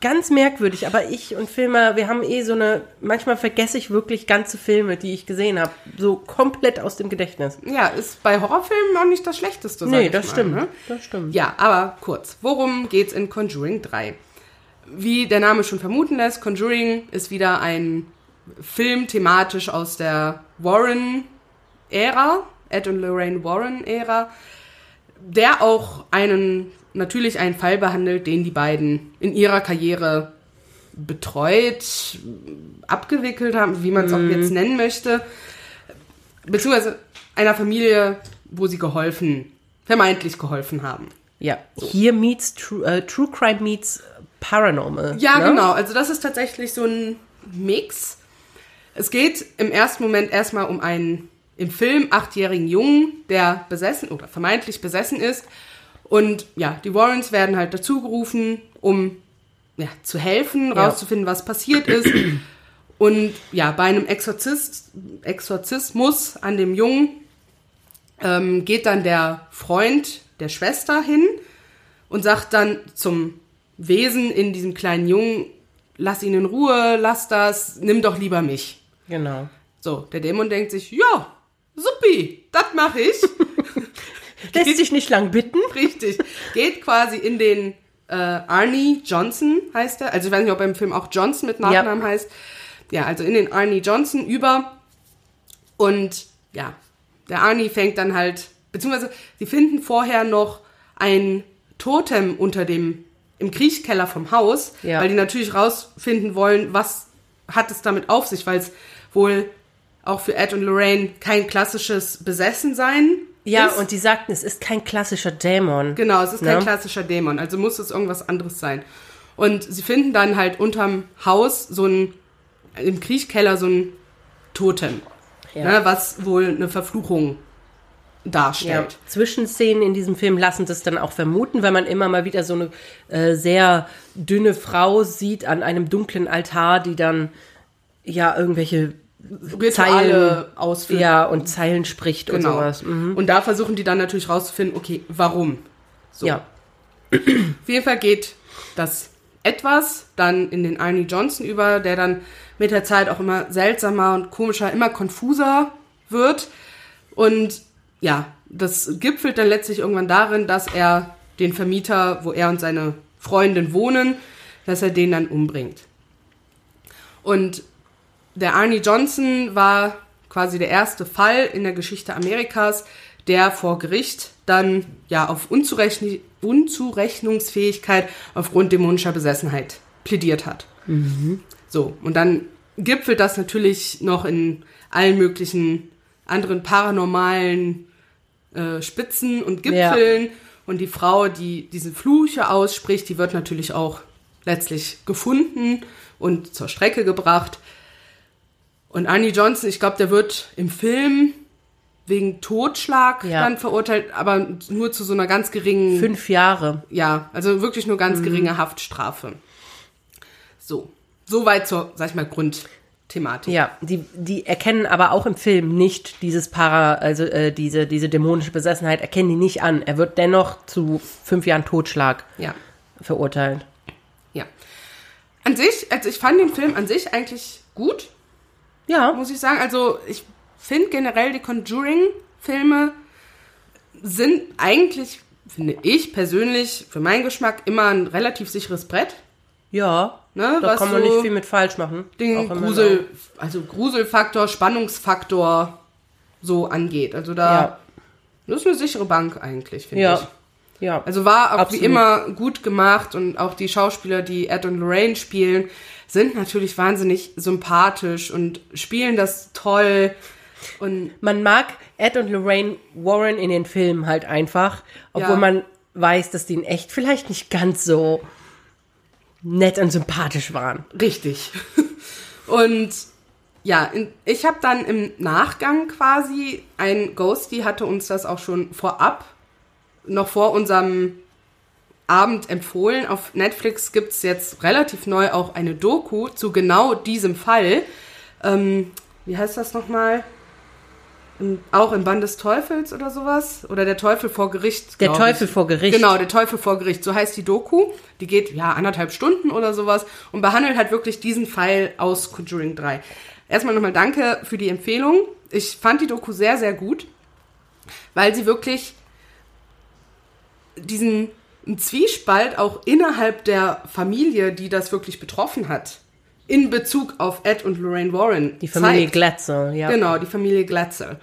S1: ganz merkwürdig. Aber ich und Filmer, wir haben eh so eine, manchmal vergesse ich wirklich ganze Filme, die ich gesehen habe, so komplett aus dem Gedächtnis.
S2: Ja, ist bei Horrorfilmen auch nicht das Schlechteste, sag
S1: Nee, das
S2: mal,
S1: stimmt.
S2: Ne?
S1: Das stimmt.
S2: Ja, aber kurz. Worum geht's in Conjuring 3? Wie der Name schon vermuten lässt, Conjuring ist wieder ein Film thematisch aus der Warren-Ära, Ed und Lorraine Warren-Ära, der auch einen, natürlich einen Fall behandelt, den die beiden in ihrer Karriere betreut, abgewickelt haben, wie man es auch jetzt nennen möchte, beziehungsweise einer Familie, wo sie geholfen, vermeintlich geholfen haben.
S1: Ja, hier meets True, äh, True Crime meets Paranormal.
S2: Ja,
S1: ne?
S2: genau. Also das ist tatsächlich so ein Mix. Es geht im ersten Moment erstmal um einen im Film achtjährigen Jungen, der besessen oder vermeintlich besessen ist. Und ja, die Warrens werden halt dazu gerufen, um ja, zu helfen,
S1: Ja.
S2: rauszufinden, was passiert ist. Und ja, bei einem Exorzist, Exorzismus an dem Jungen ähm, geht dann der Freund der Schwester hin und sagt dann zum Wesen in diesem kleinen Jungen, lass ihn in Ruhe, lass das, nimm doch lieber mich.
S1: Genau.
S2: So, der Dämon denkt sich, ja, suppi, das mache ich.
S1: Lässt sich nicht lang bitten.
S2: Richtig. Geht quasi in den äh, Arnie Johnson heißt er. Also ich weiß nicht, ob er im Film auch Johnson mit Nachnamen heißt. Ja, also in den Arnie Johnson über. Und ja, der Arnie fängt dann halt, beziehungsweise sie finden vorher noch ein Totem unter dem, im Kriechkeller vom Haus,
S1: Ja.
S2: weil die natürlich rausfinden wollen, was hat es damit auf sich, weil es wohl auch für Ed und Lorraine kein klassisches Besessensein
S1: Ja,
S2: ist.
S1: und die sagten, es ist kein klassischer Dämon.
S2: Genau, es ist kein
S1: Ne?
S2: klassischer Dämon, also muss es irgendwas anderes sein. Und sie finden dann halt unterm Haus so ein, im Kriechkeller so ein Totem,
S1: Ja.
S2: ne, was wohl eine Verfluchung
S1: Ja,
S2: darstellt.
S1: Zwischenszenen in diesem Film lassen das dann auch vermuten, weil man immer mal wieder so eine äh, sehr dünne Frau sieht an einem dunklen Altar, die dann ja irgendwelche
S2: Rituale
S1: Zeilen
S2: ausführt.
S1: ja und Zeilen spricht und
S2: genau.
S1: sowas. Mhm.
S2: Und da versuchen die dann natürlich rauszufinden, okay, warum? So.
S1: Ja,
S2: Auf jeden Fall geht das etwas dann in den Arnie Johnson über, der dann mit der Zeit auch immer seltsamer und komischer, immer konfuser wird. Und ja, das gipfelt dann letztlich irgendwann darin, dass er den Vermieter, wo er und seine Freundin wohnen, dass er den dann umbringt. Und der Arnie Johnson war quasi der erste Fall in der Geschichte Amerikas, der vor Gericht dann ja auf Unzurechn Unzurechnungsfähigkeit aufgrund dämonischer Besessenheit plädiert hat. So, und dann gipfelt das natürlich noch in allen möglichen anderen paranormalen äh, Spitzen und Gipfeln. Und die Frau, die diese Flüche ausspricht, die wird natürlich auch letztlich gefunden und zur Strecke gebracht. Und Arnie Johnson, ich glaube, der wird im Film wegen Totschlag
S1: Ja.
S2: dann verurteilt, aber nur zu so einer ganz geringen
S1: Fünf Jahre.
S2: ja, also wirklich nur
S1: Mhm.
S2: ganz geringe Haftstrafe. So, soweit zur, sag ich mal, Grundthematik.
S1: Ja, die, die erkennen aber auch im Film nicht dieses Para, also äh, diese, diese dämonische Besessenheit, erkennen die nicht an. Er wird dennoch zu fünf Jahren Totschlag
S2: Ja,
S1: verurteilt.
S2: ja. An sich, also ich fand den Film an sich eigentlich gut,
S1: Ja,
S2: muss ich sagen. Also ich finde generell die Conjuring-Filme sind eigentlich, finde ich persönlich, für meinen Geschmack immer ein relativ sicheres Brett.
S1: ja.
S2: Ne,
S1: Da kann man
S2: so
S1: nicht viel mit falsch machen.
S2: den Grusel, also Gruselfaktor, Spannungsfaktor so angeht. Also da,
S1: Ja.
S2: das ist eine sichere Bank eigentlich, finde
S1: Ja.
S2: ich.
S1: Ja.
S2: Also war auch
S1: Absolut.
S2: wie immer gut gemacht und auch die Schauspieler, die Ed und Lorraine spielen, sind natürlich wahnsinnig sympathisch und spielen das toll. Und
S1: man mag Ed und Lorraine Warren in den Filmen halt einfach, obwohl
S2: Ja.
S1: man weiß, dass die in echt vielleicht nicht ganz so nett und sympathisch waren.
S2: richtig. Und ja, ich habe dann im Nachgang quasi, ein Ghosty hatte uns das auch schon vorab, noch vor unserem Abend empfohlen. Auf Netflix gibt's jetzt relativ neu auch eine Doku zu genau diesem Fall. Ähm, wie heißt das nochmal? Im- Auch im Band des Teufels oder sowas? Oder der Teufel vor Gericht?
S1: Der Teufel
S2: ich.
S1: vor Gericht.
S2: Genau, der Teufel vor Gericht. So heißt die Doku. Die geht ja anderthalb Stunden oder sowas und behandelt halt wirklich diesen Fall aus Conjuring 3. Erstmal nochmal danke für die Empfehlung. Ich fand die Doku sehr, sehr gut, weil sie wirklich diesen Zwiespalt auch innerhalb der Familie, die das wirklich betroffen hat, in Bezug auf Ed und Lorraine Warren.
S1: Die Familie
S2: zeigt.
S1: Glatze, ja.
S2: Genau, die Familie Glatzel.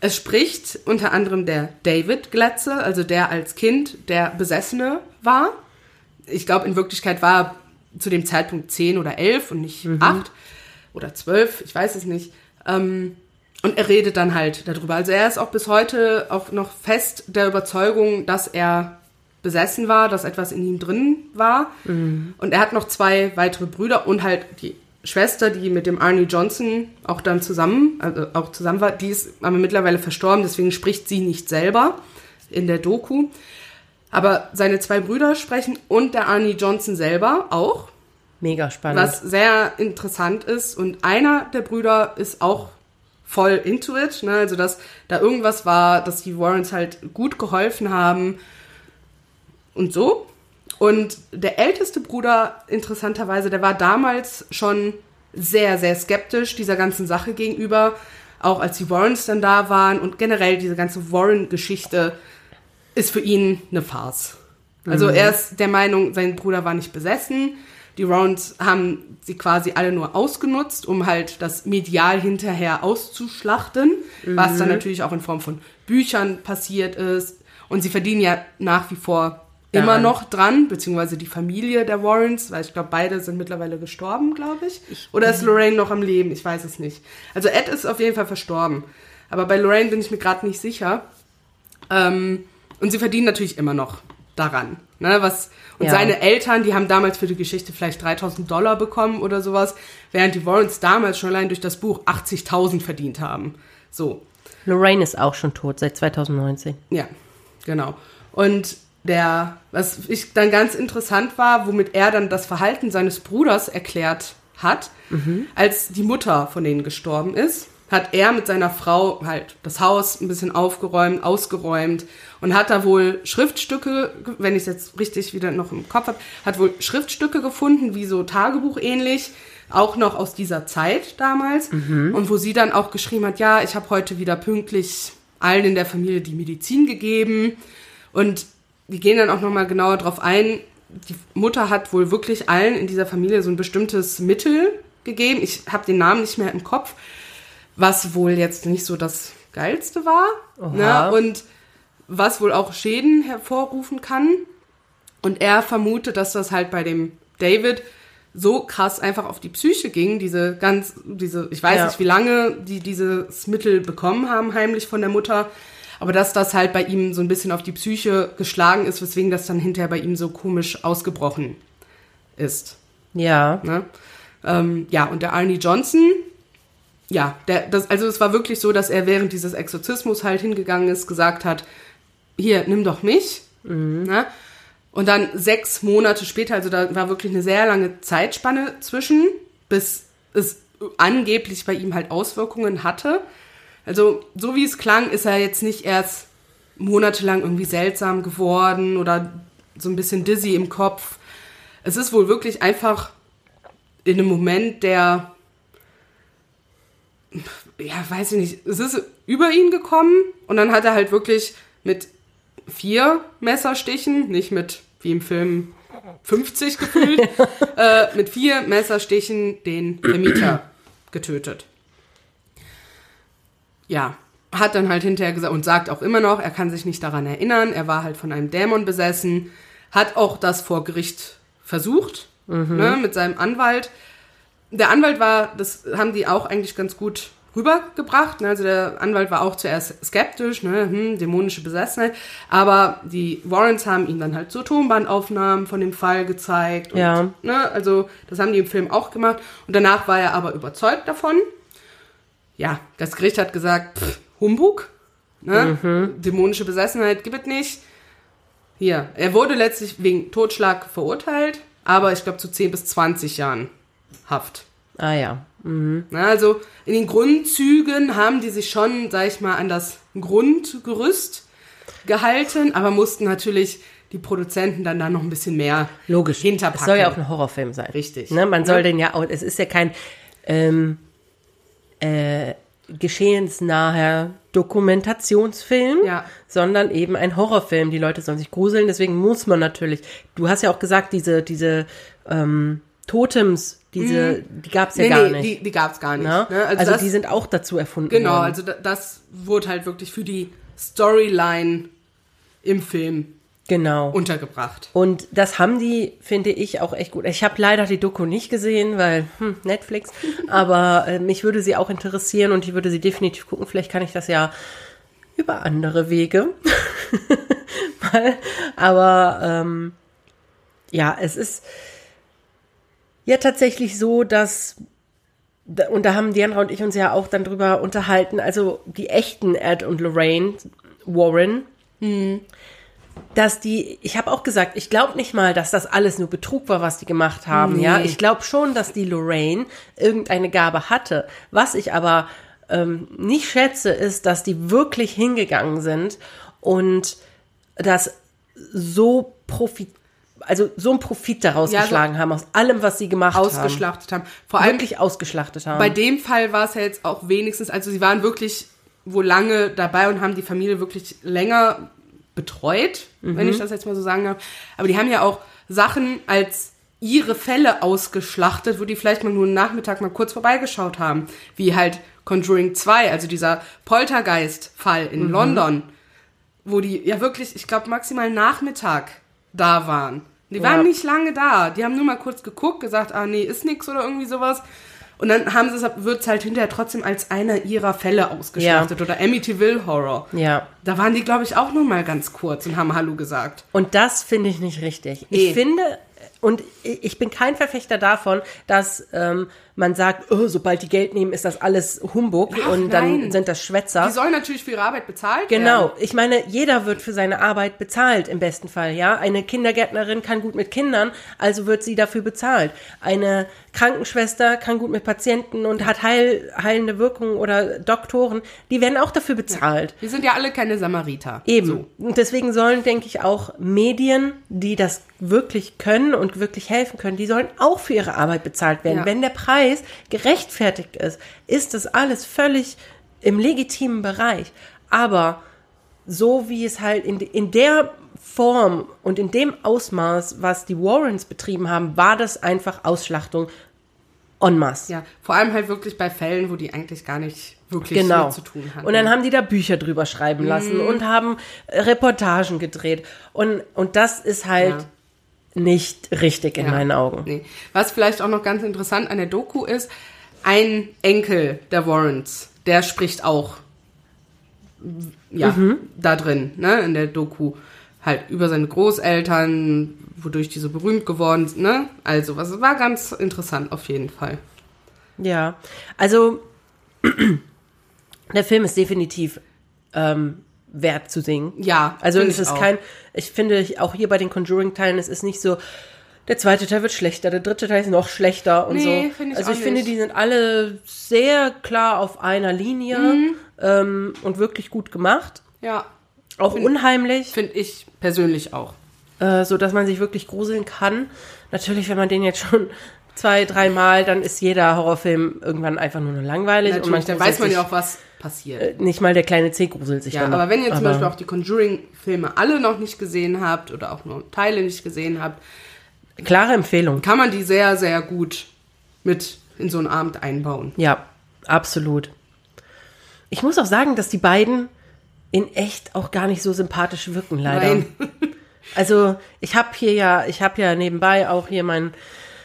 S2: es spricht unter anderem der David Glatzel, also der als Kind der Besessene war. Ich glaube, in Wirklichkeit war er zu dem Zeitpunkt zehn oder elf und nicht acht oder zwölf, ich weiß es nicht. Ähm, und er redet dann halt darüber. Also er ist auch bis heute auch noch fest der Überzeugung, dass er besessen war, dass etwas in ihm drin war. Und er hat noch zwei weitere Brüder und halt die Schwester, die mit dem Arnie Johnson auch dann zusammen, also auch zusammen war, die ist aber mittlerweile verstorben, deswegen spricht sie nicht selber in der Doku. Aber seine zwei Brüder sprechen und der Arnie Johnson selber auch,
S1: Mega spannend.
S2: was sehr interessant ist. Und einer der Brüder ist auch voll into it, ne? also dass da irgendwas war, dass die Warrens halt gut geholfen haben und so. Und der älteste Bruder, interessanterweise, der war damals schon sehr, sehr skeptisch dieser ganzen Sache gegenüber, auch als die Warrens dann da waren und generell diese ganze Warren-Geschichte ist für ihn eine Farce. Also er ist der Meinung, sein Bruder war nicht besessen. Die Warrens haben sie quasi alle nur ausgenutzt, um halt das medial hinterher auszuschlachten, was dann natürlich auch in Form von Büchern passiert ist. Und sie verdienen ja nach wie vor immer
S1: Daran.
S2: noch dran, beziehungsweise die Familie der Warrens, weil ich glaube, beide sind mittlerweile gestorben, glaube ich. Oder ist Lorraine noch am Leben? Ich weiß es nicht. Also Ed ist auf jeden Fall verstorben. Aber bei Lorraine bin ich mir gerade nicht sicher. Ähm, und sie verdienen natürlich immer noch daran. Ne, was, und
S1: Ja.
S2: seine Eltern, die haben damals für die Geschichte vielleicht 3000 Dollar bekommen oder sowas, während die Warrens damals schon allein durch das Buch 80.000 verdient haben. So.
S1: Lorraine ist auch schon tot, seit 2019.
S2: Ja, genau. Und der, was ich dann ganz interessant war, womit er dann das Verhalten seines Bruders erklärt hat, als die Mutter von denen gestorben ist, hat er mit seiner Frau halt das Haus ein bisschen aufgeräumt, ausgeräumt und hat da wohl Schriftstücke, wenn ich es jetzt richtig wieder noch im Kopf habe, hat wohl Schriftstücke gefunden, wie so Tagebuch ähnlich, auch noch aus dieser Zeit damals. Und wo sie dann auch geschrieben hat, ja, ich habe heute wieder pünktlich allen in der Familie die Medizin gegeben. Und die gehen dann auch nochmal genauer drauf ein. Die Mutter hat wohl wirklich allen in dieser Familie so ein bestimmtes Mittel gegeben. Ich habe den Namen nicht mehr im Kopf, was wohl jetzt nicht so das Geilste war. Ne? Und was wohl auch Schäden hervorrufen kann. Und er vermutet, dass das halt bei dem David so krass einfach auf die Psyche ging, diese ganz, diese, ich weiß
S1: Ja.
S2: nicht, wie lange die dieses Mittel bekommen haben, heimlich von der Mutter. Aber dass das halt bei ihm so ein bisschen auf die Psyche geschlagen ist, weswegen das dann hinterher bei ihm so komisch ausgebrochen ist.
S1: Ja.
S2: Ne? Ähm, ja, und der Arnie Johnson, ja, der, das, also es war wirklich so, dass er während dieses Exorzismus halt hingegangen ist, gesagt hat, hier, nimm doch mich. Ne? Und dann sechs Monate später, also da war wirklich eine sehr lange Zeitspanne zwischen, bis es angeblich bei ihm halt Auswirkungen hatte. Also so wie es klang, ist er jetzt nicht erst monatelang irgendwie seltsam geworden oder so ein bisschen dizzy im Kopf. Es ist wohl wirklich einfach in einem Moment, der, ja, weiß ich nicht, es ist über ihn gekommen und dann hat er halt wirklich mit vier Messerstichen, nicht mit, wie im Film, 50 gefühlt, äh, mit vier Messerstichen den Vermieter getötet. Ja, hat dann halt hinterher gesagt und sagt auch immer noch, er kann sich nicht daran erinnern, er war halt von einem Dämon besessen, hat auch das vor Gericht versucht, ne, mit seinem Anwalt. Der Anwalt war, das haben die auch eigentlich ganz gut rübergebracht. Ne? Also der Anwalt war auch zuerst skeptisch, ne? hm, dämonische Besessenheit. Aber die Warrens haben ihm dann halt so Tonbandaufnahmen von dem Fall gezeigt. Und,
S1: Ja.
S2: Ne? Also das haben die im Film auch gemacht. Und danach war er aber überzeugt davon. Ja, das Gericht hat gesagt, pff, Humbug. Ne? Dämonische Besessenheit gibt es nicht. Hier, er wurde letztlich wegen Totschlag verurteilt, aber ich glaube zu 10 bis 20 Jahren Haft.
S1: Ah ja.
S2: Na, also in den Grundzügen haben die sich schon, sag ich mal, an das Grundgerüst gehalten, aber mussten natürlich die Produzenten dann da noch ein bisschen mehr
S1: Logisch.
S2: hinterpacken.
S1: Es soll ja auch ein Horrorfilm sein.
S2: Richtig.
S1: Ne? Man soll
S2: Ja.
S1: den ja auch, es ist ja kein ähm, äh, geschehensnaher Dokumentationsfilm,
S2: Ja.
S1: sondern eben ein Horrorfilm. Die Leute sollen sich gruseln, deswegen muss man natürlich. Du hast ja auch gesagt, diese, diese ähm, Totems, diese, die gab es ja
S2: nee,
S1: gar
S2: nee,
S1: nicht.
S2: die, die gab's gar nicht.
S1: ne?
S2: Ne?
S1: Also,
S2: das,
S1: die sind auch dazu erfunden
S2: Genau,
S1: worden.
S2: also da, das wurde halt wirklich für die Storyline im Film
S1: genau.
S2: untergebracht.
S1: Und das haben die, finde ich, auch echt gut. Ich habe leider die Doku nicht gesehen, weil hm, Netflix. Aber äh, mich würde sie auch interessieren und ich würde sie definitiv gucken. Vielleicht kann ich das ja über andere Wege. Mal. Aber ähm, ja, es ist ja tatsächlich so, dass da- und da haben Diana und ich uns ja auch dann drüber unterhalten, also die echten Ed und Lorraine Warren, dass die, ich habe auch gesagt, ich glaube nicht mal, dass das alles nur Betrug war, was die gemacht haben. Ja, ich glaube schon, dass die Lorraine irgendeine Gabe hatte. Was ich aber ähm, nicht schätze, ist, dass die wirklich hingegangen sind und das so Profit, also so einen Profit daraus
S2: Ja, so
S1: geschlagen haben aus allem, was sie gemacht haben.
S2: Ausgeschlachtet haben. Vor allem
S1: Wirklich ausgeschlachtet haben.
S2: Bei dem Fall war es ja jetzt auch wenigstens, also sie waren wirklich wohl lange dabei und haben die Familie wirklich länger betreut, wenn ich das jetzt mal so sagen darf. Aber die haben ja auch Sachen als ihre Fälle ausgeschlachtet, wo die vielleicht mal nur einen Nachmittag mal kurz vorbeigeschaut haben. Wie halt Conjuring 2, also dieser Poltergeist-Fall in London, wo die ja wirklich, ich glaube, maximal Nachmittag da waren. Die
S1: Ja.
S2: waren nicht lange da. Die haben nur mal kurz geguckt, gesagt, ah nee, ist nix oder irgendwie sowas. Und dann haben sie es, wird es halt hinterher trotzdem als einer ihrer Fälle ausgeschlachtet. Oder Amityville Horror.
S1: ja.
S2: Da waren die, glaube ich, auch nur mal ganz kurz und haben Hallo gesagt.
S1: Und das finde ich nicht richtig. Ich finde, und ich bin kein Verfechter davon, dass ähm, man sagt, oh, sobald die Geld nehmen, ist das alles Humbug
S2: Ach,
S1: und dann
S2: nein.
S1: sind das Schwätzer.
S2: Die sollen natürlich für ihre Arbeit bezahlt
S1: Genau,
S2: werden.
S1: ich meine, jeder wird für seine Arbeit bezahlt im besten Fall, ja. Eine Kindergärtnerin kann gut mit Kindern, also wird sie dafür bezahlt. Eine Krankenschwester kann gut mit Patienten und hat heil, heilende Wirkung oder Doktoren, die werden auch dafür bezahlt.
S2: Wir sind ja alle keine Samariter.
S1: Eben.
S2: So.
S1: Und deswegen sollen, denke ich, auch Medien, die das wirklich können und wirklich helfen können, die sollen auch für ihre Arbeit bezahlt werden.
S2: Ja.
S1: Wenn der Preis gerechtfertigt ist, ist das alles völlig im legitimen Bereich. Aber so wie es halt in, in der Form und in dem Ausmaß, was die Warrens betrieben haben, war das einfach Ausschlachtung en masse.
S2: Ja, vor allem halt wirklich bei Fällen, wo die eigentlich gar nicht wirklich
S1: Genau.
S2: zu tun hatten.
S1: Und dann haben die da Bücher drüber schreiben lassen
S2: Mhm.
S1: und haben Reportagen gedreht. Und, und das ist halt
S2: Ja.
S1: Nicht richtig in
S2: Ja.
S1: meinen Augen.
S2: Nee. Was vielleicht auch noch ganz interessant an der Doku ist, ein Enkel der Warrens, der spricht auch ja, da drin, ne, in der Doku. Halt über seine Großeltern, wodurch die so berühmt geworden sind, ne? Also, was war ganz interessant auf jeden Fall.
S1: Ja, also der Film ist definitiv ähm, wert zu singen.
S2: Ja,
S1: Also
S2: find
S1: es ist
S2: auch.
S1: kein, ich finde auch hier bei den Conjuring-Teilen, es ist nicht so, der zweite Teil wird schlechter, der dritte Teil ist noch schlechter und
S2: Nee,
S1: so.
S2: finde ich
S1: also ich finde,
S2: nicht.
S1: die sind alle sehr klar auf einer Linie
S2: Mhm.
S1: ähm, und wirklich gut gemacht.
S2: Ja,
S1: Auch unheimlich,
S2: finde ich persönlich auch.
S1: äh, so dass man sich wirklich gruseln kann. Natürlich, wenn man den jetzt schon zwei, dreimal, dann ist jeder Horrorfilm irgendwann einfach nur noch langweilig und
S2: dann weiß man ja auch, was passiert.
S1: äh, nicht mal der kleine C gruselt sich
S2: Ja,
S1: dann noch.
S2: aber wenn ihr zum
S1: Aber-
S2: Beispiel auch die Conjuring-Filme alle noch nicht gesehen habt oder auch nur Teile nicht gesehen habt,
S1: Klare Empfehlung.
S2: kann man die sehr, sehr gut mit in so einen Abend einbauen.
S1: Ja, absolut. Ich muss auch sagen, dass die beiden in echt auch gar nicht so sympathisch wirken, leider.
S2: Nein.
S1: Also ich habe hier ja, ich habe ja nebenbei auch hier meinen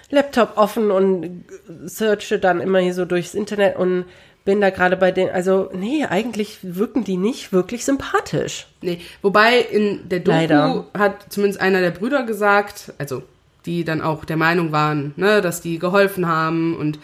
S1: Laptop offen und searche dann immer hier so durchs Internet und bin da gerade bei den, also nee, eigentlich wirken die nicht wirklich sympathisch.
S2: Nee, wobei in der Doku
S1: Leider.
S2: hat zumindest einer der Brüder gesagt, also die dann auch der Meinung waren, ne, dass die geholfen haben und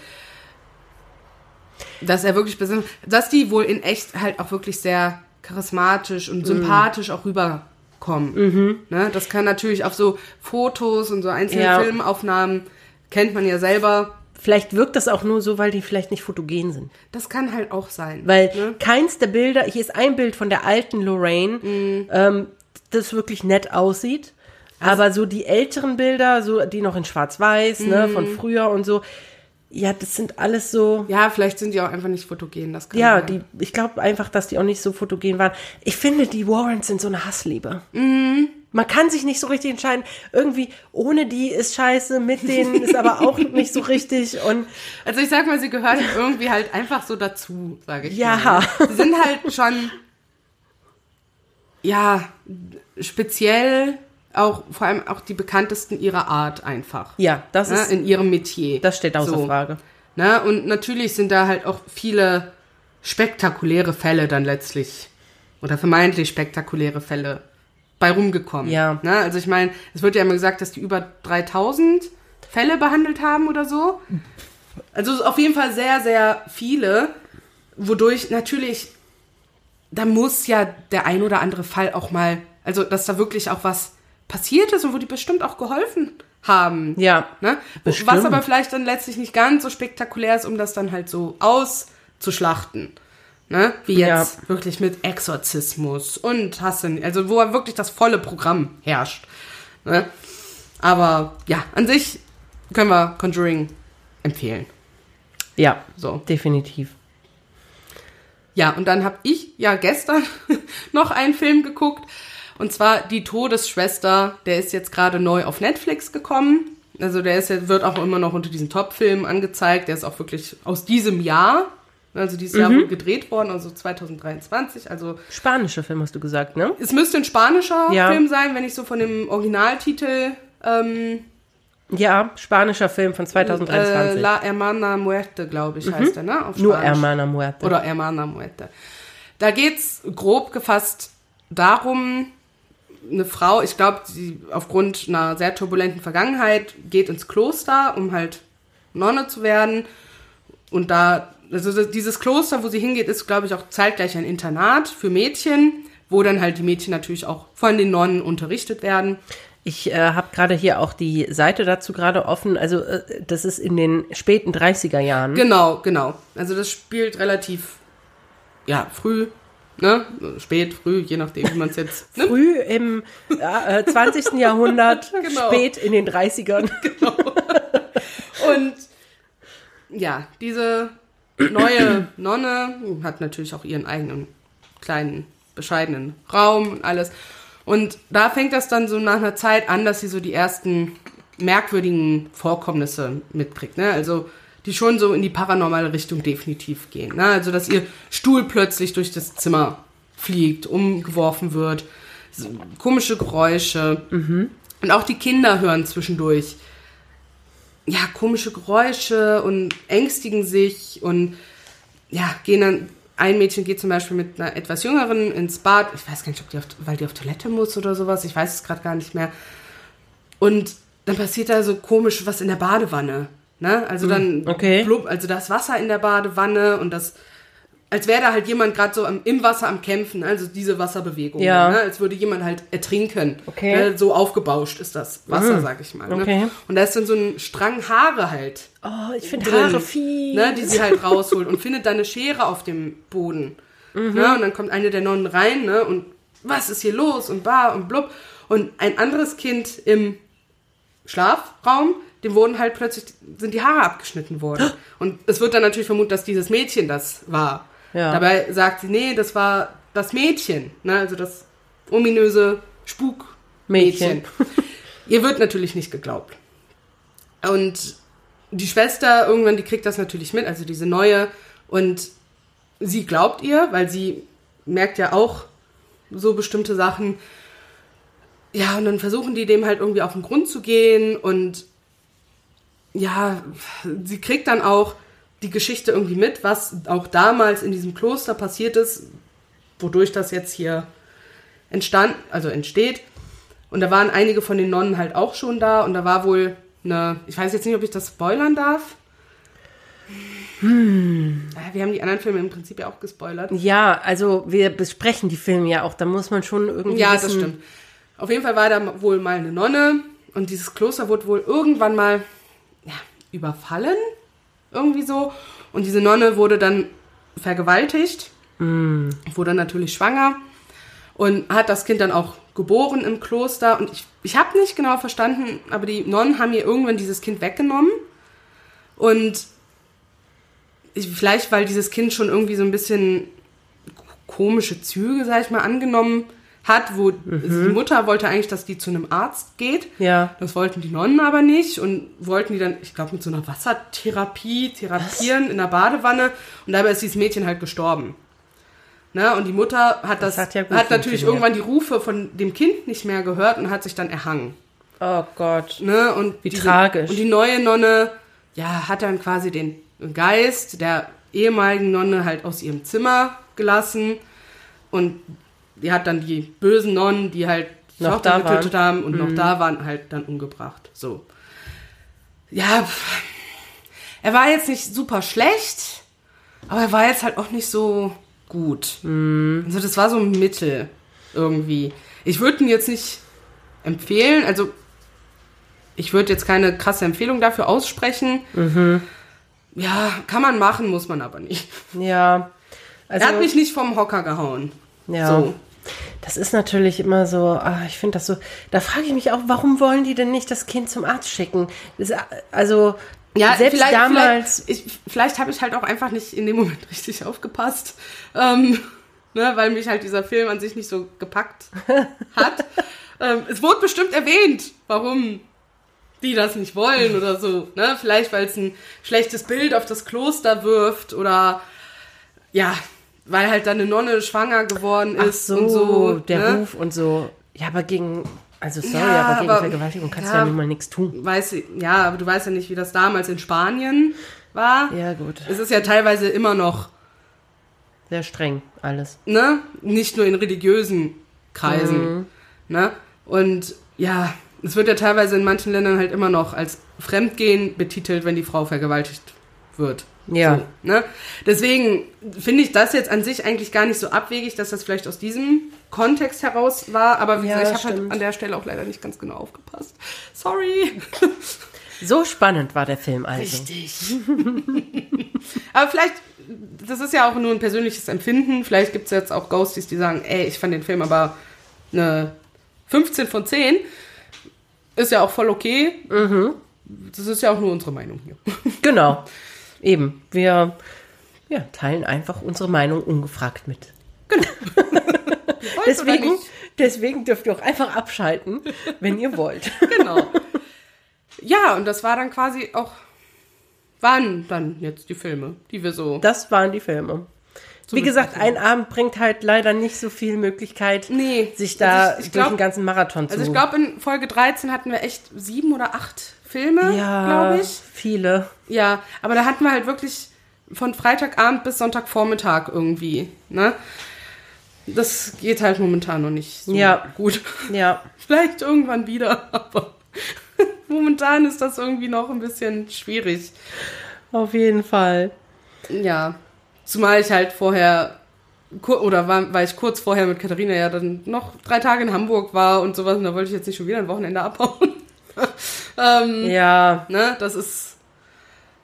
S2: dass er wirklich besonders, dass die wohl in echt halt auch wirklich sehr charismatisch und sympathisch auch rüberkommen. Ne, das kann natürlich auf so Fotos und so einzelnen
S1: Ja.
S2: Filmaufnahmen kennt man ja selber.
S1: Vielleicht wirkt das auch nur so, weil die vielleicht nicht fotogen sind.
S2: Das kann halt auch sein.
S1: Weil
S2: ne?
S1: keins der Bilder, hier ist ein Bild von der alten Lorraine,
S2: Mhm.
S1: ähm, das wirklich nett aussieht.
S2: Also
S1: aber so die älteren Bilder, so die noch in Schwarz-Weiß, ne,
S2: Mhm.
S1: von früher und so, ja, das sind alles so.
S2: ja, vielleicht sind die auch einfach nicht fotogen. Das kann
S1: Ja,
S2: sein.
S1: die, ich glaube einfach, dass die auch nicht so fotogen waren. Ich finde, die Warrens sind so eine Hassliebe.
S2: Mhm.
S1: Man kann sich nicht so richtig entscheiden. Irgendwie ohne die ist scheiße, mit denen ist aber auch nicht so richtig. Und
S2: Also ich sag mal, sie gehören irgendwie halt einfach so dazu, sage ich
S1: Ja.
S2: mal. Sie sind halt schon, ja, speziell auch, vor allem auch die bekanntesten ihrer Art einfach.
S1: ja, das
S2: Ne,
S1: ist,
S2: in ihrem Metier.
S1: das steht außer
S2: So.
S1: Frage.
S2: Ne? Und natürlich sind da halt auch viele spektakuläre Fälle dann letztlich oder vermeintlich spektakuläre Fälle bei rumgekommen.
S1: Ja.
S2: Ne? Also ich meine, es wird ja immer gesagt, dass die über 3000 Fälle behandelt haben oder so. Also auf jeden Fall sehr, sehr viele, wodurch natürlich, da muss ja der ein oder andere Fall auch mal, also dass da wirklich auch was passiert ist und wo die bestimmt auch geholfen haben.
S1: Ja.
S2: Ne?
S1: Bestimmt.
S2: Was aber vielleicht dann letztlich nicht ganz so spektakulär ist, um das dann halt so auszuschlachten. Ne? Wie
S1: Ja.
S2: jetzt wirklich mit Exorzismus und Hassen, also wo wirklich das volle Programm herrscht. Ne? Aber ja, an sich können wir Conjuring empfehlen.
S1: Ja,
S2: So.
S1: definitiv.
S2: Ja, und dann habe ich ja gestern noch einen Film geguckt. Und zwar Die Todesschwester. Der ist jetzt gerade neu auf Netflix gekommen. Also der ist ja, wird auch immer noch unter diesen Top-Filmen angezeigt. Der ist auch wirklich aus diesem Jahr. Also dieses Jahr wohl gedreht worden, also 2023. Also
S1: Spanischer Film hast du gesagt, ne?
S2: es müsste ein spanischer
S1: Ja.
S2: Film sein, wenn ich so von dem Originaltitel ähm,
S1: Ja, spanischer Film von
S2: äh,
S1: 2023.
S2: La Hermana Muerte, glaube ich, heißt der, ne? Auf
S1: Nur
S2: Spanisch.
S1: Hermana Muerte.
S2: Oder Hermana Muerte. Da geht's grob gefasst darum, eine Frau, ich glaube, sie aufgrund einer sehr turbulenten Vergangenheit geht ins Kloster, um halt Nonne zu werden. Und da, also dieses Kloster, wo sie hingeht, ist, glaube ich, auch zeitgleich ein Internat für Mädchen, wo dann halt die Mädchen natürlich auch von den Nonnen unterrichtet werden.
S1: Ich äh, habe gerade hier auch die Seite dazu gerade offen. Also äh, das ist in den späten 30er Jahren.
S2: Genau, genau. Also das spielt relativ, ja, früh, ne? Spät, früh, je nachdem, wie man es jetzt nimmt.
S1: Früh im äh, äh, 20. Jahrhundert,
S2: Genau.
S1: spät in den 30ern.
S2: Und ja, diese neue Nonne hat natürlich auch ihren eigenen kleinen, bescheidenen Raum und alles. Und da fängt das dann so nach einer Zeit an, dass sie so die ersten merkwürdigen Vorkommnisse mitkriegt. Ne? Also die schon so in die paranormale Richtung definitiv gehen. Ne? Also dass ihr Stuhl plötzlich durch das Zimmer fliegt, umgeworfen wird, so komische Geräusche. Und auch die Kinder hören zwischendurch ja, komische Geräusche und ängstigen sich und ja, gehen dann ein Mädchen geht zum Beispiel mit einer etwas jüngeren ins Bad. Ich weiß gar nicht, ob die auf, weil die auf Toilette muss oder sowas. Ich weiß es gerade gar nicht mehr. Und dann passiert da so komisch was in der Badewanne. Ne? Also dann
S1: okay.
S2: blub, also das Wasser in der Badewanne und das, als wäre da halt jemand gerade so am, im Wasser am Kämpfen, also diese Wasserbewegung.
S1: Ja.
S2: Ne? Als würde jemand halt ertrinken.
S1: Okay.
S2: Ne? So aufgebauscht ist das Wasser, sag ich mal.
S1: Okay.
S2: Ne? Und da ist dann so ein Strang Haare halt
S1: Oh, ich finde Haare fies.
S2: ne, die sie halt rausholt und findet dann eine Schere auf dem Boden.
S1: Mhm.
S2: Ne, und dann kommt eine der Nonnen rein ne, und was ist hier los und bar und blub. Und ein anderes Kind im Schlafraum, dem wurden halt plötzlich, sind die Haare abgeschnitten worden. Und es wird dann natürlich vermutet, dass dieses Mädchen das war.
S1: Ja.
S2: Dabei sagt sie, nee, das war das Mädchen. Ne, also das ominöse Spukmädchen.
S1: Mädchen.
S2: Ihr wird natürlich nicht geglaubt. Und die Schwester irgendwann, die kriegt das natürlich mit, also diese neue. Und sie glaubt ihr, weil sie merkt ja auch so bestimmte Sachen. Ja, und dann versuchen die dem halt irgendwie auf den Grund zu gehen. Und ja, sie kriegt dann auch die Geschichte irgendwie mit, was auch damals in diesem Kloster passiert ist, wodurch das jetzt hier entstand, also entsteht. Und da waren einige von den Nonnen halt auch schon da und da war wohl eine, ich weiß jetzt nicht, ob ich das spoilern darf. Hm. Wir haben die anderen Filme im Prinzip ja auch gespoilert.
S1: Ja, also wir besprechen die Filme ja auch. Da muss man schon irgendwie
S2: Ja,
S1: wissen,
S2: das stimmt. Auf jeden Fall war da wohl mal eine Nonne und dieses Kloster wurde wohl irgendwann mal ja, überfallen, irgendwie so. Und diese Nonne wurde dann vergewaltigt, wurde natürlich schwanger und hat das Kind dann auch geboren im Kloster. Und ich, ich habe nicht genau verstanden, aber die Nonnen haben ihr irgendwann dieses Kind weggenommen. Und ich, vielleicht, weil dieses Kind schon irgendwie so ein bisschen komische Züge, sag ich mal, angenommen hat, wo die Mutter wollte eigentlich, dass die zu einem Arzt geht.
S1: Ja.
S2: Das wollten die Nonnen aber nicht und wollten die dann, ich glaube, mit so einer Wassertherapie therapieren in der Badewanne und dabei ist dieses Mädchen halt gestorben. Ne? Und die Mutter hat das,
S1: Das hat ja gut
S2: natürlich irgendwann die Rufe von dem Kind nicht mehr gehört und hat sich dann erhangen.
S1: Oh Gott.
S2: Ne? Und
S1: Wie
S2: diese,
S1: tragisch.
S2: Und die neue Nonne, ja, hat dann quasi den Geist der ehemaligen Nonne halt aus ihrem Zimmer gelassen und die hat dann die bösen Nonnen, die halt die
S1: Noch da waren. Mhm.
S2: getötet haben und noch da waren, halt dann umgebracht. So. Ja, er war jetzt nicht super schlecht, aber er war jetzt halt auch nicht so gut.
S1: Mhm.
S2: Also das war so ein Mittel irgendwie. Ich würde ihn jetzt nicht empfehlen, also ich würde jetzt keine krasse Empfehlung dafür aussprechen.
S1: Mhm.
S2: Ja, kann man machen, muss man aber nicht.
S1: Ja. Also,
S2: er hat mich nicht vom Hocker gehauen.
S1: ja.
S2: So.
S1: Das ist natürlich immer so, ah, ich finde das so, da frage ich mich auch, warum wollen die denn nicht das Kind zum Arzt schicken? Das, also,
S2: Ja,
S1: selbst
S2: vielleicht,
S1: damals,
S2: Vielleicht, ich, vielleicht habe ich halt auch einfach nicht in dem Moment richtig aufgepasst. Ähm, ne, weil mich halt dieser Film an sich nicht so gepackt hat. ähm, es wurde bestimmt erwähnt, warum die das nicht wollen oder so. Ne? Vielleicht, weil es ein schlechtes Bild auf das Kloster wirft oder ja, weil halt dann eine Nonne schwanger geworden ist
S1: so,
S2: und so.
S1: der
S2: ne?
S1: Ruf und so. Ja, aber gegen, also sorry,
S2: Ja,
S1: aber gegen
S2: aber-
S1: Vergewaltigung kannst du
S2: ja.
S1: ja nun mal nichts tun.
S2: Weiß, ja, aber du weißt ja nicht, wie das damals in Spanien war.
S1: Ja, gut.
S2: Es ist ja teilweise immer noch,
S1: Sehr streng, alles.
S2: ne, nicht nur in religiösen Kreisen,
S1: Mhm.
S2: ne? Und ja, es wird ja teilweise in manchen Ländern halt immer noch als Fremdgehen betitelt, wenn die Frau vergewaltigt wird.
S1: Ja.
S2: So, ne? Deswegen finde ich das jetzt an sich eigentlich gar nicht so abwegig, dass das vielleicht aus diesem Kontext heraus war, aber wie
S1: Ja,
S2: gesagt, ich habe halt an der Stelle auch leider nicht ganz genau aufgepasst. Sorry.
S1: So spannend war der Film also.
S2: Richtig. Aber vielleicht, das ist ja auch nur ein persönliches Empfinden. Vielleicht gibt es jetzt auch Ghosties, die sagen, ey, ich fand den Film aber eine 15 von 10. Ist ja auch voll okay. Das ist ja auch nur unsere Meinung hier.
S1: Genau. Eben. Wir ja, teilen einfach unsere Meinung ungefragt mit. Deswegen,
S2: Oder nicht?
S1: deswegen dürft ihr auch einfach abschalten, wenn ihr wollt.
S2: Genau. Ja, und das war dann quasi auch, waren dann jetzt die Filme, die wir so.
S1: Das waren die Filme. Wie gesagt, ein Abend bringt halt leider nicht so viel Möglichkeit,
S2: Nee.
S1: sich da
S2: Also ich- ich
S1: durch
S2: glaub-
S1: den ganzen Marathon zu.
S2: Also ich glaube, in Folge 13 hatten wir echt sieben oder acht Filme,
S1: ja,
S2: glaube ich.
S1: viele.
S2: Ja, aber da hatten wir halt wirklich von Freitagabend bis Sonntagvormittag irgendwie. Ne? Das geht halt momentan noch nicht so
S1: Ja.
S2: gut.
S1: Ja.
S2: Vielleicht irgendwann wieder, aber momentan ist das irgendwie noch ein bisschen schwierig.
S1: Auf jeden Fall.
S2: Ja. Zumal ich halt vorher, kur- oder war, weil ich kurz vorher mit Katharina ja dann noch drei Tage in Hamburg war und sowas, und da wollte ich jetzt nicht schon wieder ein Wochenende abhauen. ähm,
S1: Ja,
S2: ne, das ist,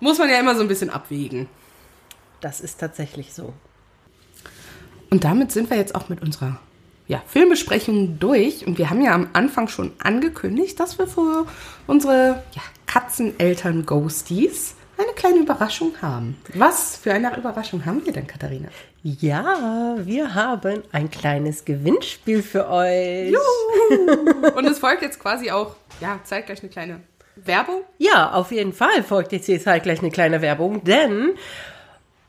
S2: muss man ja immer so ein bisschen abwägen.
S1: das ist tatsächlich so.
S2: Und damit sind wir jetzt auch mit unserer ja, Filmbesprechung durch. Und wir haben ja am Anfang schon angekündigt, dass wir für unsere ja, Katzeneltern Ghosties eine kleine Überraschung haben. Was für eine Überraschung haben wir denn, Katharina?
S1: Ja, wir haben ein kleines Gewinnspiel für euch.
S2: Und es folgt jetzt quasi auch, ja, zeitgleich eine kleine Werbung.
S1: Ja, auf jeden Fall folgt jetzt hier gleich eine kleine Werbung, denn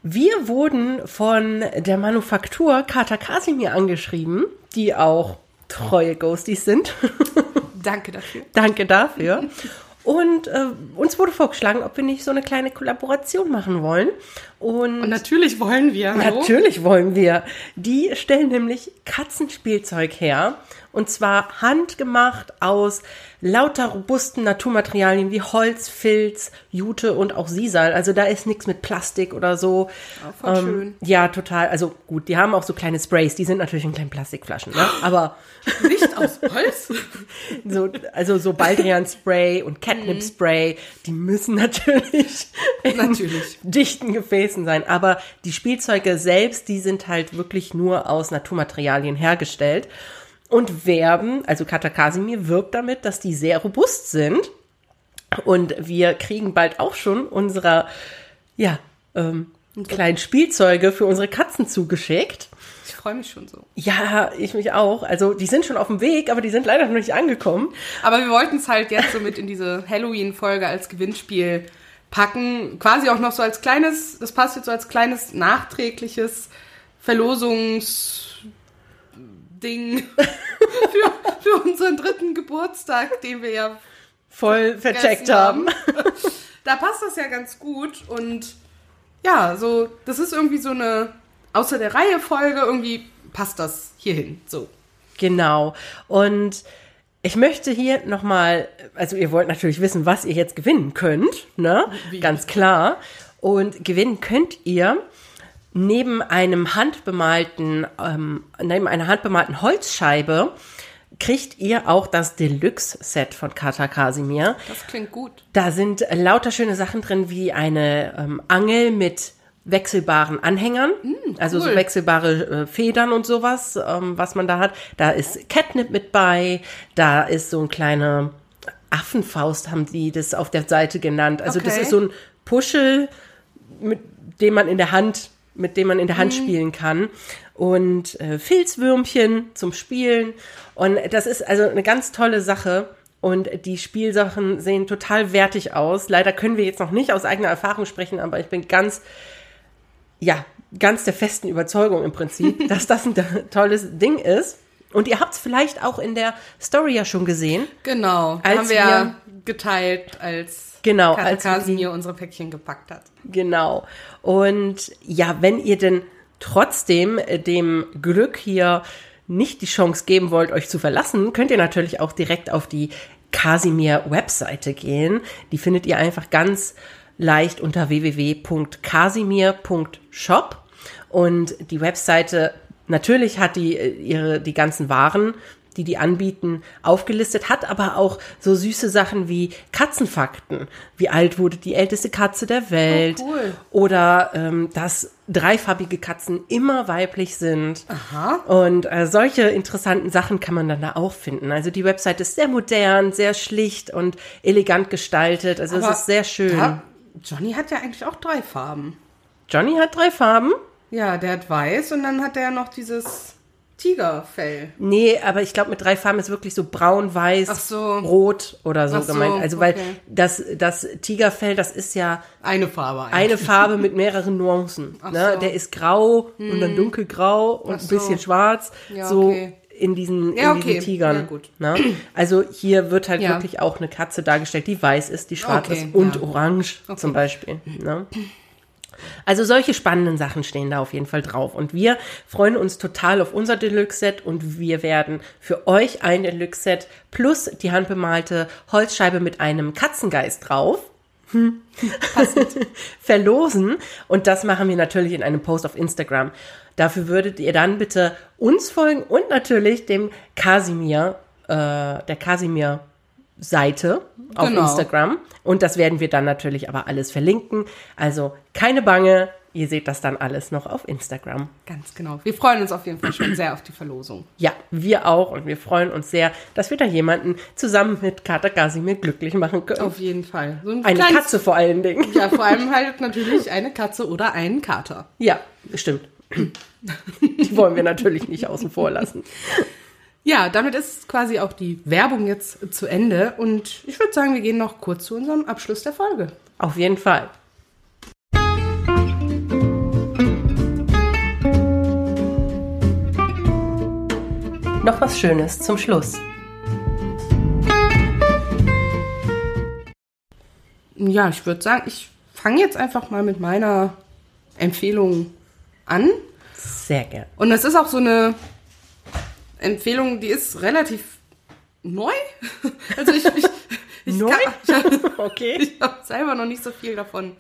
S1: wir wurden von der Manufaktur Kata Kasimir angeschrieben, die auch treue Ghosties sind.
S2: Danke dafür.
S1: Danke dafür. Und äh, uns wurde vorgeschlagen, ob wir nicht so eine kleine Kollaboration machen wollen. Und,
S2: Und natürlich wollen wir. hallo?
S1: natürlich wollen wir. Die stellen nämlich Katzenspielzeug her. Und zwar handgemacht aus lauter robusten Naturmaterialien wie Holz, Filz, Jute und auch Sisal. Also da ist nichts mit Plastik oder so.
S2: Ja, voll schön.
S1: Ja, total. Also gut, die haben auch so kleine Sprays. Die sind natürlich in kleinen Plastikflaschen. Ne? Aber
S2: Nicht aus Holz.
S1: so, also so Baldrian-Spray und Catnip-Spray, die müssen natürlich
S2: Natürlich.
S1: dichten Gefäßen sein. Aber die Spielzeuge selbst, die sind halt wirklich nur aus Naturmaterialien hergestellt und werben, also Kata Kasimir wirbt damit, dass die sehr robust sind. Und wir kriegen bald auch schon unsere, ja, ähm, kleinen Spielzeuge für unsere Katzen zugeschickt.
S2: Ich freue mich schon so.
S1: Ja, ich mich auch. Also die sind schon auf dem Weg, aber die sind leider noch nicht angekommen.
S2: Aber wir wollten es halt jetzt so mit in diese Halloween-Folge als Gewinnspiel packen. Quasi auch noch so als kleines, das passt jetzt so als kleines nachträgliches Verlosungsding für, für unseren dritten Geburtstag, den wir ja
S1: Voll vercheckt haben.
S2: Da passt das ja ganz gut und ja, so, das ist irgendwie so eine außer der Reihe Folge, irgendwie passt das hierhin. So.
S1: Genau. Und ich möchte hier nochmal, also ihr wollt natürlich wissen, was ihr jetzt gewinnen könnt, ne?
S2: Wie?
S1: Ganz klar. Und gewinnen könnt ihr neben einem handbemalten, ähm, neben einer handbemalten Holzscheibe kriegt ihr auch das Deluxe-Set von Kata Kasimir.
S2: Das klingt gut.
S1: Da sind lauter schöne Sachen drin, wie eine ähm, Angel mit wechselbaren Anhängern, also so wechselbare äh, Federn und sowas, ähm, was man da hat. Da ist Catnip mit bei, da ist so ein kleine Affenfaust, haben die das auf der Seite genannt. Also das
S2: Okay.
S1: ist so ein Puschel, mit dem man in der Hand, mit dem man in der Hand spielen kann. Und äh, Filzwürmchen zum Spielen. Und das ist also eine ganz tolle Sache. Und die Spielsachen sehen total wertig aus. Leider können wir jetzt noch nicht aus eigener Erfahrung sprechen, aber ich bin ganz, ja, ganz der festen Überzeugung im Prinzip, dass das ein tolles Ding ist. Und ihr habt es vielleicht auch in der Story ja schon gesehen.
S2: Genau.
S1: Als
S2: haben wir ja geteilt, als
S1: Genau,
S2: Kata
S1: als wir
S2: Kasimir unsere Päckchen gepackt hat.
S1: Genau. Und ja, wenn ihr denn trotzdem äh, dem Glück hier nicht die Chance geben wollt, euch zu verlassen, könnt ihr natürlich auch direkt auf die Casimir-Webseite gehen. Die findet ihr einfach ganz leicht unter www.casimir.shop. Und die Webseite, natürlich hat die äh, ihre, die ganzen Waren, die die anbieten, aufgelistet, hat aber auch so süße Sachen wie Katzenfakten. Wie alt wurde die älteste Katze der Welt?
S2: Oh, cool.
S1: Oder ähm, dass dreifarbige Katzen immer weiblich sind.
S2: Aha.
S1: Und äh, solche interessanten Sachen kann man dann da auch finden. Also die Website ist sehr modern, sehr schlicht und elegant gestaltet. Also es
S2: Aber
S1: ist sehr schön.
S2: Da, Johnny hat ja eigentlich auch drei Farben.
S1: Johnny hat drei Farben.
S2: Ja, der hat weiß und dann hat er noch dieses Tigerfell.
S1: Nee, aber ich glaube, mit drei Farben ist wirklich so braun, weiß,
S2: so.
S1: rot oder so
S2: so,
S1: gemeint. Also, weil
S2: okay.
S1: das, das Tigerfell, das ist ja
S2: Eine Farbe eigentlich.
S1: eine Farbe mit mehreren Nuancen. Ne?
S2: so.
S1: Der ist grau und dann dunkelgrau und ein bisschen schwarz.
S2: Ja,
S1: so
S2: okay.
S1: in diesen,
S2: Ja,
S1: in
S2: okay.
S1: diesen Tigern.
S2: Ja, gut.
S1: Ne? Also hier wird halt wirklich auch eine Katze dargestellt, die weiß ist, die schwarz ist und orange zum Beispiel. Ne? Also solche spannenden Sachen stehen da auf jeden Fall drauf. Und wir freuen uns total auf unser Deluxe-Set und wir werden für euch ein Deluxe-Set plus die handbemalte Holzscheibe mit einem Katzengeist drauf hm. verlosen. Und das machen wir natürlich in einem Post auf Instagram. Dafür würdet ihr dann bitte uns folgen und natürlich dem Kasimir, äh, der Kasimir Seite auf
S2: Genau.
S1: Instagram. Und das werden wir dann natürlich aber alles verlinken. Also keine Bange, ihr seht das dann alles noch auf Instagram.
S2: Ganz genau. Wir freuen uns auf jeden Fall schon sehr auf die Verlosung.
S1: Ja, wir auch und wir freuen uns sehr, dass wir da jemanden zusammen mit Kater Kasimir glücklich machen können.
S2: Auf jeden Fall. So ein
S1: Eine
S2: kleines-
S1: Katze vor allen Dingen.
S2: Ja, vor allem halt natürlich eine Katze oder einen Kater.
S1: Ja, stimmt. Die wollen wir natürlich nicht außen vor lassen.
S2: Ja, damit ist quasi auch die Werbung jetzt zu Ende und ich würde sagen, wir gehen noch kurz zu unserem Abschluss der Folge.
S1: Auf jeden Fall. Noch was Schönes zum Schluss.
S2: Ja, ich würde sagen, ich fange jetzt einfach mal mit meiner Empfehlung an.
S1: Sehr gern.
S2: Und das ist auch so eine Empfehlung, die ist relativ neu. Also ich, ich, ich
S1: Neu?
S2: Kann, ich,
S1: Okay.
S2: ich habe selber noch nicht so viel davon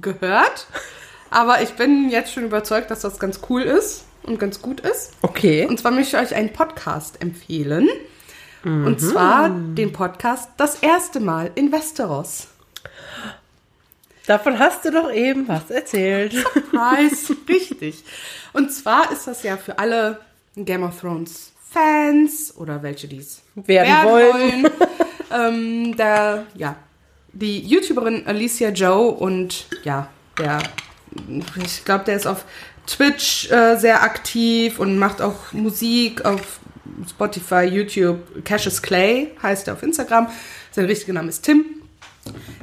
S2: gehört. Aber ich bin jetzt schon überzeugt, dass das ganz cool ist und ganz gut ist.
S1: Okay.
S2: Und zwar möchte ich euch einen Podcast empfehlen. Und zwar den Podcast Das erste Mal in Westeros.
S1: Davon hast du doch eben was erzählt.
S2: Preis. Richtig. Und zwar ist das ja für alle Game of Thrones Fans oder welche dies
S1: Werden wollen.
S2: wollen. ähm, der, ja, die YouTuberin Alicia Joe und ja, der, ich glaube, der ist auf Twitch äh, sehr aktiv und macht auch Musik auf Spotify, YouTube. Cassius Clay heißt er auf Instagram. Sein richtiger Name ist Tim.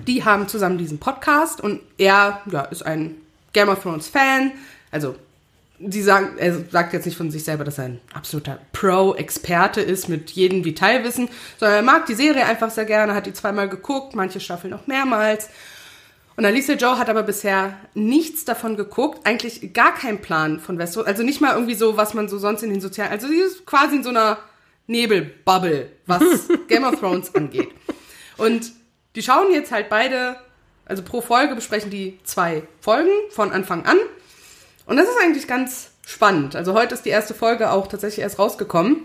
S2: Die haben zusammen diesen Podcast und er ja, ist ein Game of Thrones Fan. Also, sie sagen, er sagt jetzt nicht von sich selber, dass er ein absoluter Pro-Experte ist mit jedem Detailwissen, sondern er mag die Serie einfach sehr gerne, hat die zweimal geguckt, manche Staffeln auch mehrmals. Und Alicia Joe hat aber bisher nichts davon geguckt, eigentlich gar keinen Plan von Westeros, also nicht mal irgendwie so, was man so sonst in den sozialen, also sie ist quasi in so einer Nebelbubble, was Game of Thrones angeht. Und die schauen jetzt halt beide, also pro Folge besprechen die zwei Folgen von Anfang an. Und das ist eigentlich ganz spannend. Also heute ist die erste Folge auch tatsächlich erst rausgekommen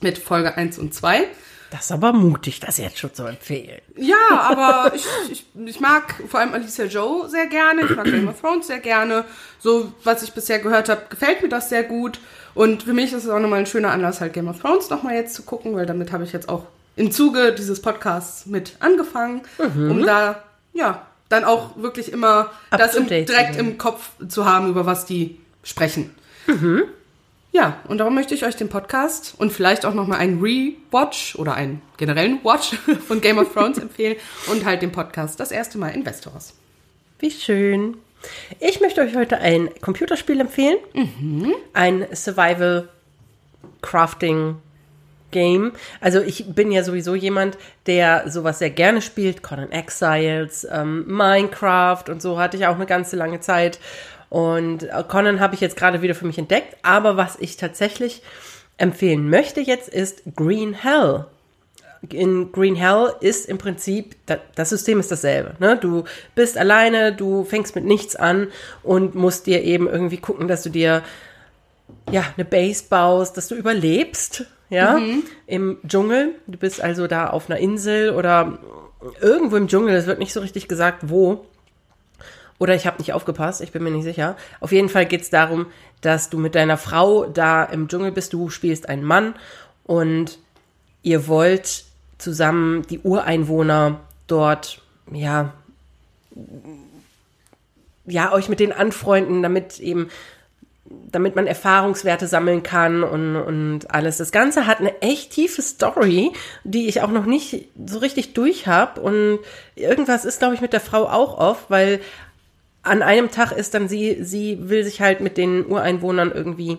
S2: mit Folge 1 und 2.
S1: Das ist aber mutig, das jetzt schon zu empfehlen.
S2: Ja, aber ich, ich, ich mag vor allem Alicia Joe sehr gerne. Ich mag Game of Thrones sehr gerne. So, was ich bisher gehört habe, gefällt mir das sehr gut. Und für mich ist es auch nochmal ein schöner Anlass, halt Game of Thrones nochmal jetzt zu gucken, weil damit habe ich jetzt auch im Zuge dieses Podcasts mit angefangen, um da, ja, dann auch wirklich immer
S1: Up
S2: das im, direkt im Kopf zu haben, über was die sprechen. Ja, und darum möchte ich euch den Podcast und vielleicht auch nochmal einen Rewatch oder einen generellen Watch von Game of Thrones empfehlen und halt den Podcast das erste Mal in Westeros.
S1: Wie schön. Ich möchte euch heute ein Computerspiel empfehlen. Ein Survival Crafting Game. Also ich bin ja sowieso jemand, der sowas sehr gerne spielt. Conan Exiles, ähm, Minecraft und so hatte ich auch eine ganze lange Zeit. Und äh, Conan habe ich jetzt gerade wieder für mich entdeckt. Aber was ich tatsächlich empfehlen möchte jetzt ist Green Hell in Green Hell ist im Prinzip, da- das System ist dasselbe. Ne? Du bist alleine, du fängst mit nichts an und musst dir eben irgendwie gucken, dass du dir ja eine Base baust, dass du überlebst, ja, im Dschungel. Du bist also da auf einer Insel oder irgendwo im Dschungel, es wird nicht so richtig gesagt, wo. Oder ich habe nicht aufgepasst, ich bin mir nicht sicher. Auf jeden Fall geht es darum, dass du mit deiner Frau da im Dschungel bist. Du spielst einen Mann und ihr wollt zusammen die Ureinwohner dort, ja, ja, euch mit denen anfreunden, damit eben, damit man Erfahrungswerte sammeln kann und, und alles. Das Ganze hat eine echt tiefe Story, die ich auch noch nicht so richtig durch habe. Und irgendwas ist, glaube ich, mit der Frau auch oft, weil an einem Tag ist dann sie, sie will sich halt mit den Ureinwohnern irgendwie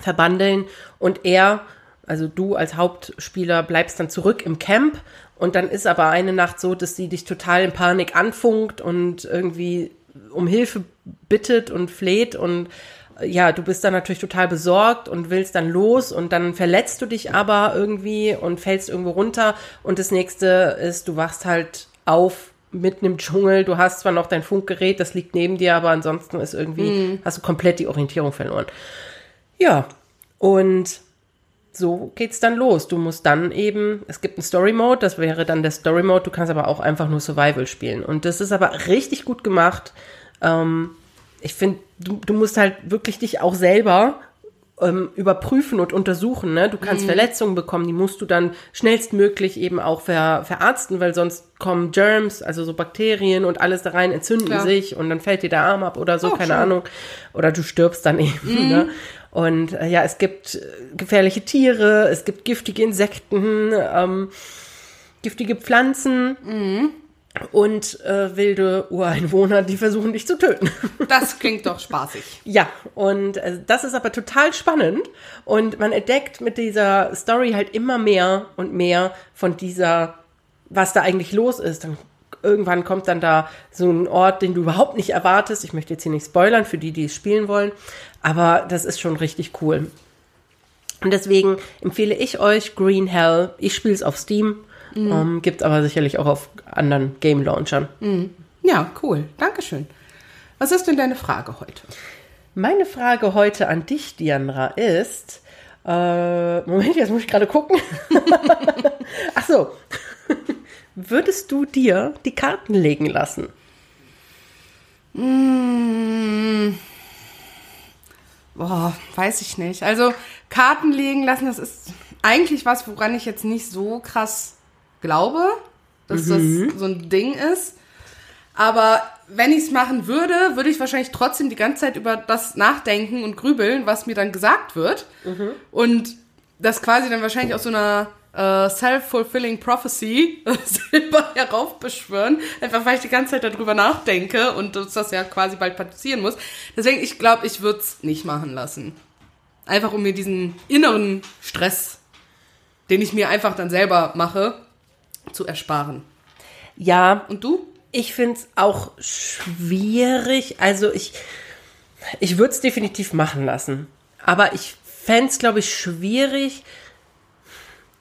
S1: verbandeln und er, also du als Hauptspieler, bleibst dann zurück im Camp und dann ist aber eine Nacht so, dass sie dich total in Panik anfunkt und irgendwie um Hilfe bittet und fleht und ja, du bist dann natürlich total besorgt und willst dann los und dann verletzt du dich aber irgendwie und fällst irgendwo runter und das nächste ist, du wachst halt auf mitten im Dschungel, du hast zwar noch dein Funkgerät, das liegt neben dir, aber ansonsten ist irgendwie, mhm. hast du komplett die Orientierung verloren. Ja, und so geht's dann los. Du musst dann eben, es gibt einen Story Mode, das wäre dann der Story Mode, du kannst aber auch einfach nur Survival spielen. Und das ist aber richtig gut gemacht. Ähm, ich finde, du, du musst halt wirklich dich auch selber ähm, überprüfen und untersuchen. Ne? Du kannst mhm. Verletzungen bekommen, die musst du dann schnellstmöglich eben auch ver, verarzten, weil sonst kommen Germs, also so Bakterien und alles da rein, entzünden Klar. sich und dann fällt dir der Arm ab oder so, oh, keine schön. Ahnung. Oder du stirbst dann eben. Mhm. Ne? Und äh, ja, es gibt äh, gefährliche Tiere, es gibt giftige Insekten, ähm, giftige Pflanzen. Mhm und äh, wilde Ureinwohner, die versuchen dich zu töten.
S2: Das klingt doch spaßig.
S1: ja, und äh, das ist aber total spannend und man entdeckt mit dieser Story halt immer mehr und mehr von dieser, was da eigentlich los ist. Dann irgendwann kommt dann da so ein Ort, den du überhaupt nicht erwartest. Ich möchte jetzt hier nicht spoilern für die, die es spielen wollen, aber das ist schon richtig cool. Und deswegen empfehle ich euch Green Hell. Ich spiele es auf Steam Mhm. Ähm, Gibt aber sicherlich auch auf anderen Game Launchern.
S2: Mhm. Ja, cool. Dankeschön. Was ist denn deine Frage heute?
S1: Meine Frage heute an dich, Diandra, ist. Äh, Moment, jetzt muss ich gerade gucken. Ach so. Würdest du dir die Karten legen lassen?
S2: Mmh. Boah, weiß ich nicht. Also Karten legen lassen, das ist eigentlich was, woran ich jetzt nicht so krass glaube, dass mhm. das so ein Ding ist. Aber wenn ich es machen würde, würde ich wahrscheinlich trotzdem die ganze Zeit über das nachdenken und grübeln, was mir dann gesagt wird. Mhm. Und das quasi dann wahrscheinlich aus so einer äh, self-fulfilling prophecy selber heraufbeschwören. Einfach weil ich die ganze Zeit darüber nachdenke und dass das ja quasi bald passieren muss. Deswegen, ich glaube, ich würde es nicht machen lassen. Einfach um mir diesen inneren Stress, den ich mir einfach dann selber mache, zu ersparen.
S1: Ja.
S2: Und du?
S1: Ich finde es auch schwierig. Also ich, ich würde es definitiv machen lassen. Aber ich fände es, glaube ich, schwierig,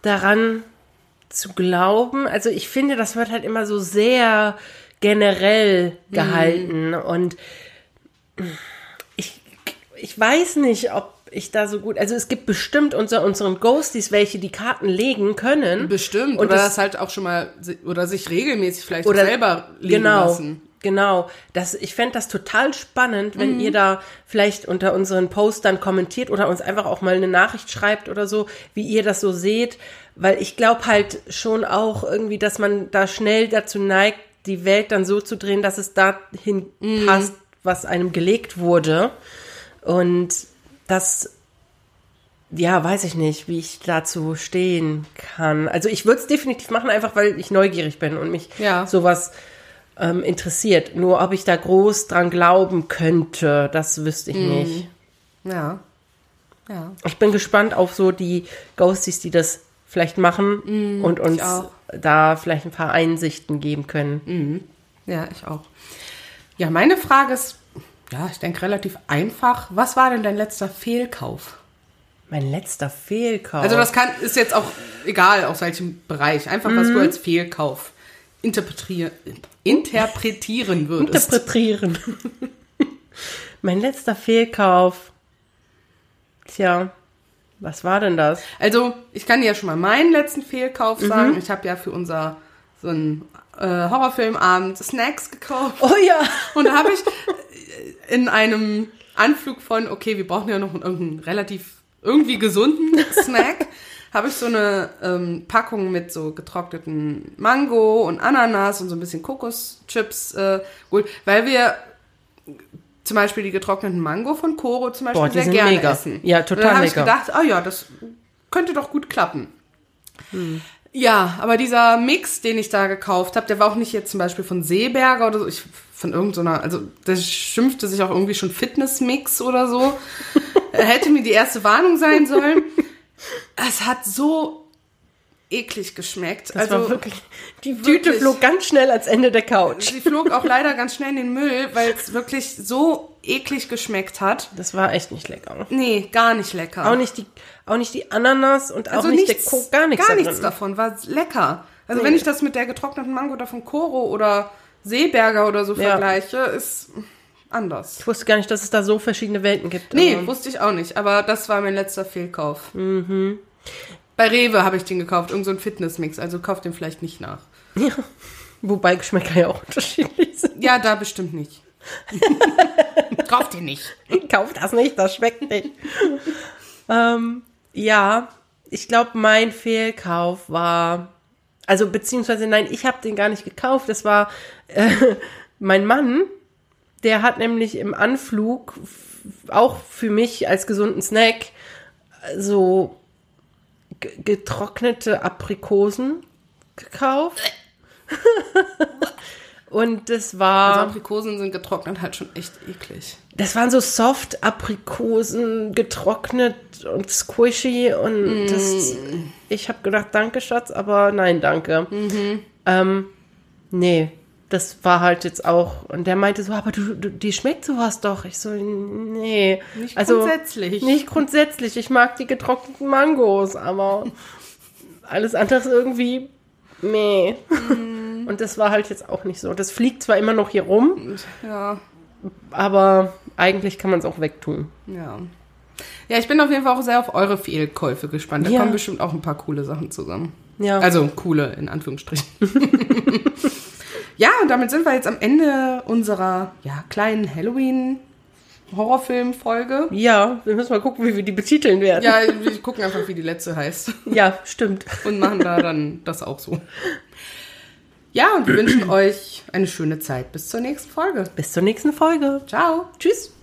S1: daran zu glauben. Also ich finde, das wird halt immer so sehr generell gehalten. Mhm. Und ich, ich weiß nicht, ob ich da so gut. Also es gibt bestimmt unter unseren Ghosties welche, die Karten legen können.
S2: Bestimmt. Und oder das, das halt auch schon mal oder sich regelmäßig vielleicht oder, selber legen
S1: genau,
S2: lassen.
S1: Genau. Das, ich fände das total spannend, wenn mhm. ihr da vielleicht unter unseren Postern kommentiert oder uns einfach auch mal eine Nachricht schreibt oder so, wie ihr das so seht. Weil ich glaube halt schon auch irgendwie, dass man da schnell dazu neigt, die Welt dann so zu drehen, dass es dahin mhm. passt, was einem gelegt wurde. Und das, ja, weiß ich nicht, wie ich dazu stehen kann. Also ich würde es definitiv machen, einfach weil ich neugierig bin und mich ja. sowas ähm, interessiert. Nur ob ich da groß dran glauben könnte, das wüsste ich mm. nicht.
S2: Ja. Ja.
S1: Ich bin gespannt auf so die Ghosties, die das vielleicht machen mm, und uns da vielleicht ein paar Einsichten geben können.
S2: Mm. Ja, ich auch. Ja, meine Frage ist ja, ich denke relativ einfach. Was war denn dein letzter Fehlkauf?
S1: Mein letzter Fehlkauf.
S2: Also das kann ist jetzt auch egal aus welchem Bereich. Einfach mhm. was du als Fehlkauf interpretieren, interpretieren würdest.
S1: Interpretieren. mein letzter Fehlkauf. Tja, was war denn das?
S2: Also ich kann dir ja schon mal meinen letzten Fehlkauf sagen. Mhm. Ich habe ja für unser so ein äh, Horrorfilmabend Snacks gekauft.
S1: Oh ja.
S2: Und da habe ich in einem Anflug von, okay, wir brauchen ja noch irgendeinen relativ irgendwie gesunden Snack, habe ich so eine ähm, Packung mit so getrockneten Mango und Ananas und so ein bisschen Kokoschips äh, geholt, weil wir zum Beispiel die getrockneten Mango von Koro zum Beispiel Boah, sehr gerne
S1: mega.
S2: essen.
S1: Ja, total und dann
S2: habe ich gedacht, oh ja, das könnte doch gut klappen. Hm. Ja, aber dieser Mix, den ich da gekauft habe, der war auch nicht jetzt zum Beispiel von Seeberger oder so. Ich von irgendeiner, also das schimpfte sich auch irgendwie schon Fitnessmix oder so. Hätte mir die erste Warnung sein sollen. Es hat so eklig geschmeckt.
S1: Das
S2: also
S1: wirklich, die
S2: wirklich.
S1: Tüte flog ganz schnell ans Ende der Couch.
S2: sie flog auch leider ganz schnell in den Müll, weil es wirklich so eklig geschmeckt hat.
S1: Das war echt nicht lecker.
S2: Nee, gar nicht lecker.
S1: Auch nicht die, auch nicht die Ananas und auch
S2: also
S1: nicht
S2: nichts,
S1: der Ko gar nichts
S2: gar
S1: da
S2: nichts
S1: drin.
S2: davon war lecker. Also
S1: Nee.
S2: wenn ich das mit der getrockneten Mango da von Koro oder Seeberger oder so
S1: Ja.
S2: vergleiche, ist anders.
S1: Ich wusste gar nicht, dass es da so verschiedene Welten gibt.
S2: Nee,
S1: aber-
S2: wusste ich auch nicht, aber das war mein letzter Fehlkauf. Bei Rewe habe ich den gekauft, irgend so ein Fitnessmix, also kauft den vielleicht nicht nach.
S1: Ja. Wobei Geschmäcker ja auch unterschiedlich sind.
S2: Ja, da bestimmt nicht. kauft den nicht.
S1: Kauft das nicht, das schmeckt nicht. ähm, ja, ich glaube, mein Fehlkauf war, also beziehungsweise nein, ich habe den gar nicht gekauft. Das war äh, mein Mann, der hat nämlich im Anflug auch für mich als gesunden Snack so ge- getrocknete Aprikosen gekauft. Und das war.
S2: Also Aprikosen sind getrocknet halt schon echt eklig.
S1: Das waren so Soft-Aprikosen, getrocknet und squishy und das, ich habe gedacht, danke Schatz, aber nein, danke. Ähm, nee, das war halt jetzt auch, und der meinte so, aber du, du die schmeckt sowas doch. Ich so, nee.
S2: Nicht
S1: also,
S2: grundsätzlich.
S1: Nicht grundsätzlich, ich mag die getrockneten Mangos, aber alles andere ist irgendwie, meh. Und das war halt jetzt auch nicht so. Das fliegt zwar immer noch hier rum,
S2: Ja,
S1: aber eigentlich kann man es auch wegtun.
S2: ja. Ja, ich bin auf jeden Fall auch sehr auf eure Fehlkäufe gespannt. Da
S1: Ja.
S2: kommen bestimmt auch ein paar coole Sachen zusammen.
S1: Ja.
S2: Also coole in Anführungsstrichen. ja, und damit sind wir jetzt am Ende unserer ja, kleinen Halloween-Horrorfilm-Folge.
S1: ja, wir müssen mal gucken, wie wir die betiteln werden.
S2: Ja, wir gucken einfach, wie die letzte heißt.
S1: ja stimmt.
S2: Und machen da dann das auch so. Ja, und wir wünschen euch eine schöne Zeit. Bis zur nächsten Folge.
S1: Bis zur nächsten Folge.
S2: Ciao.
S1: Tschüss.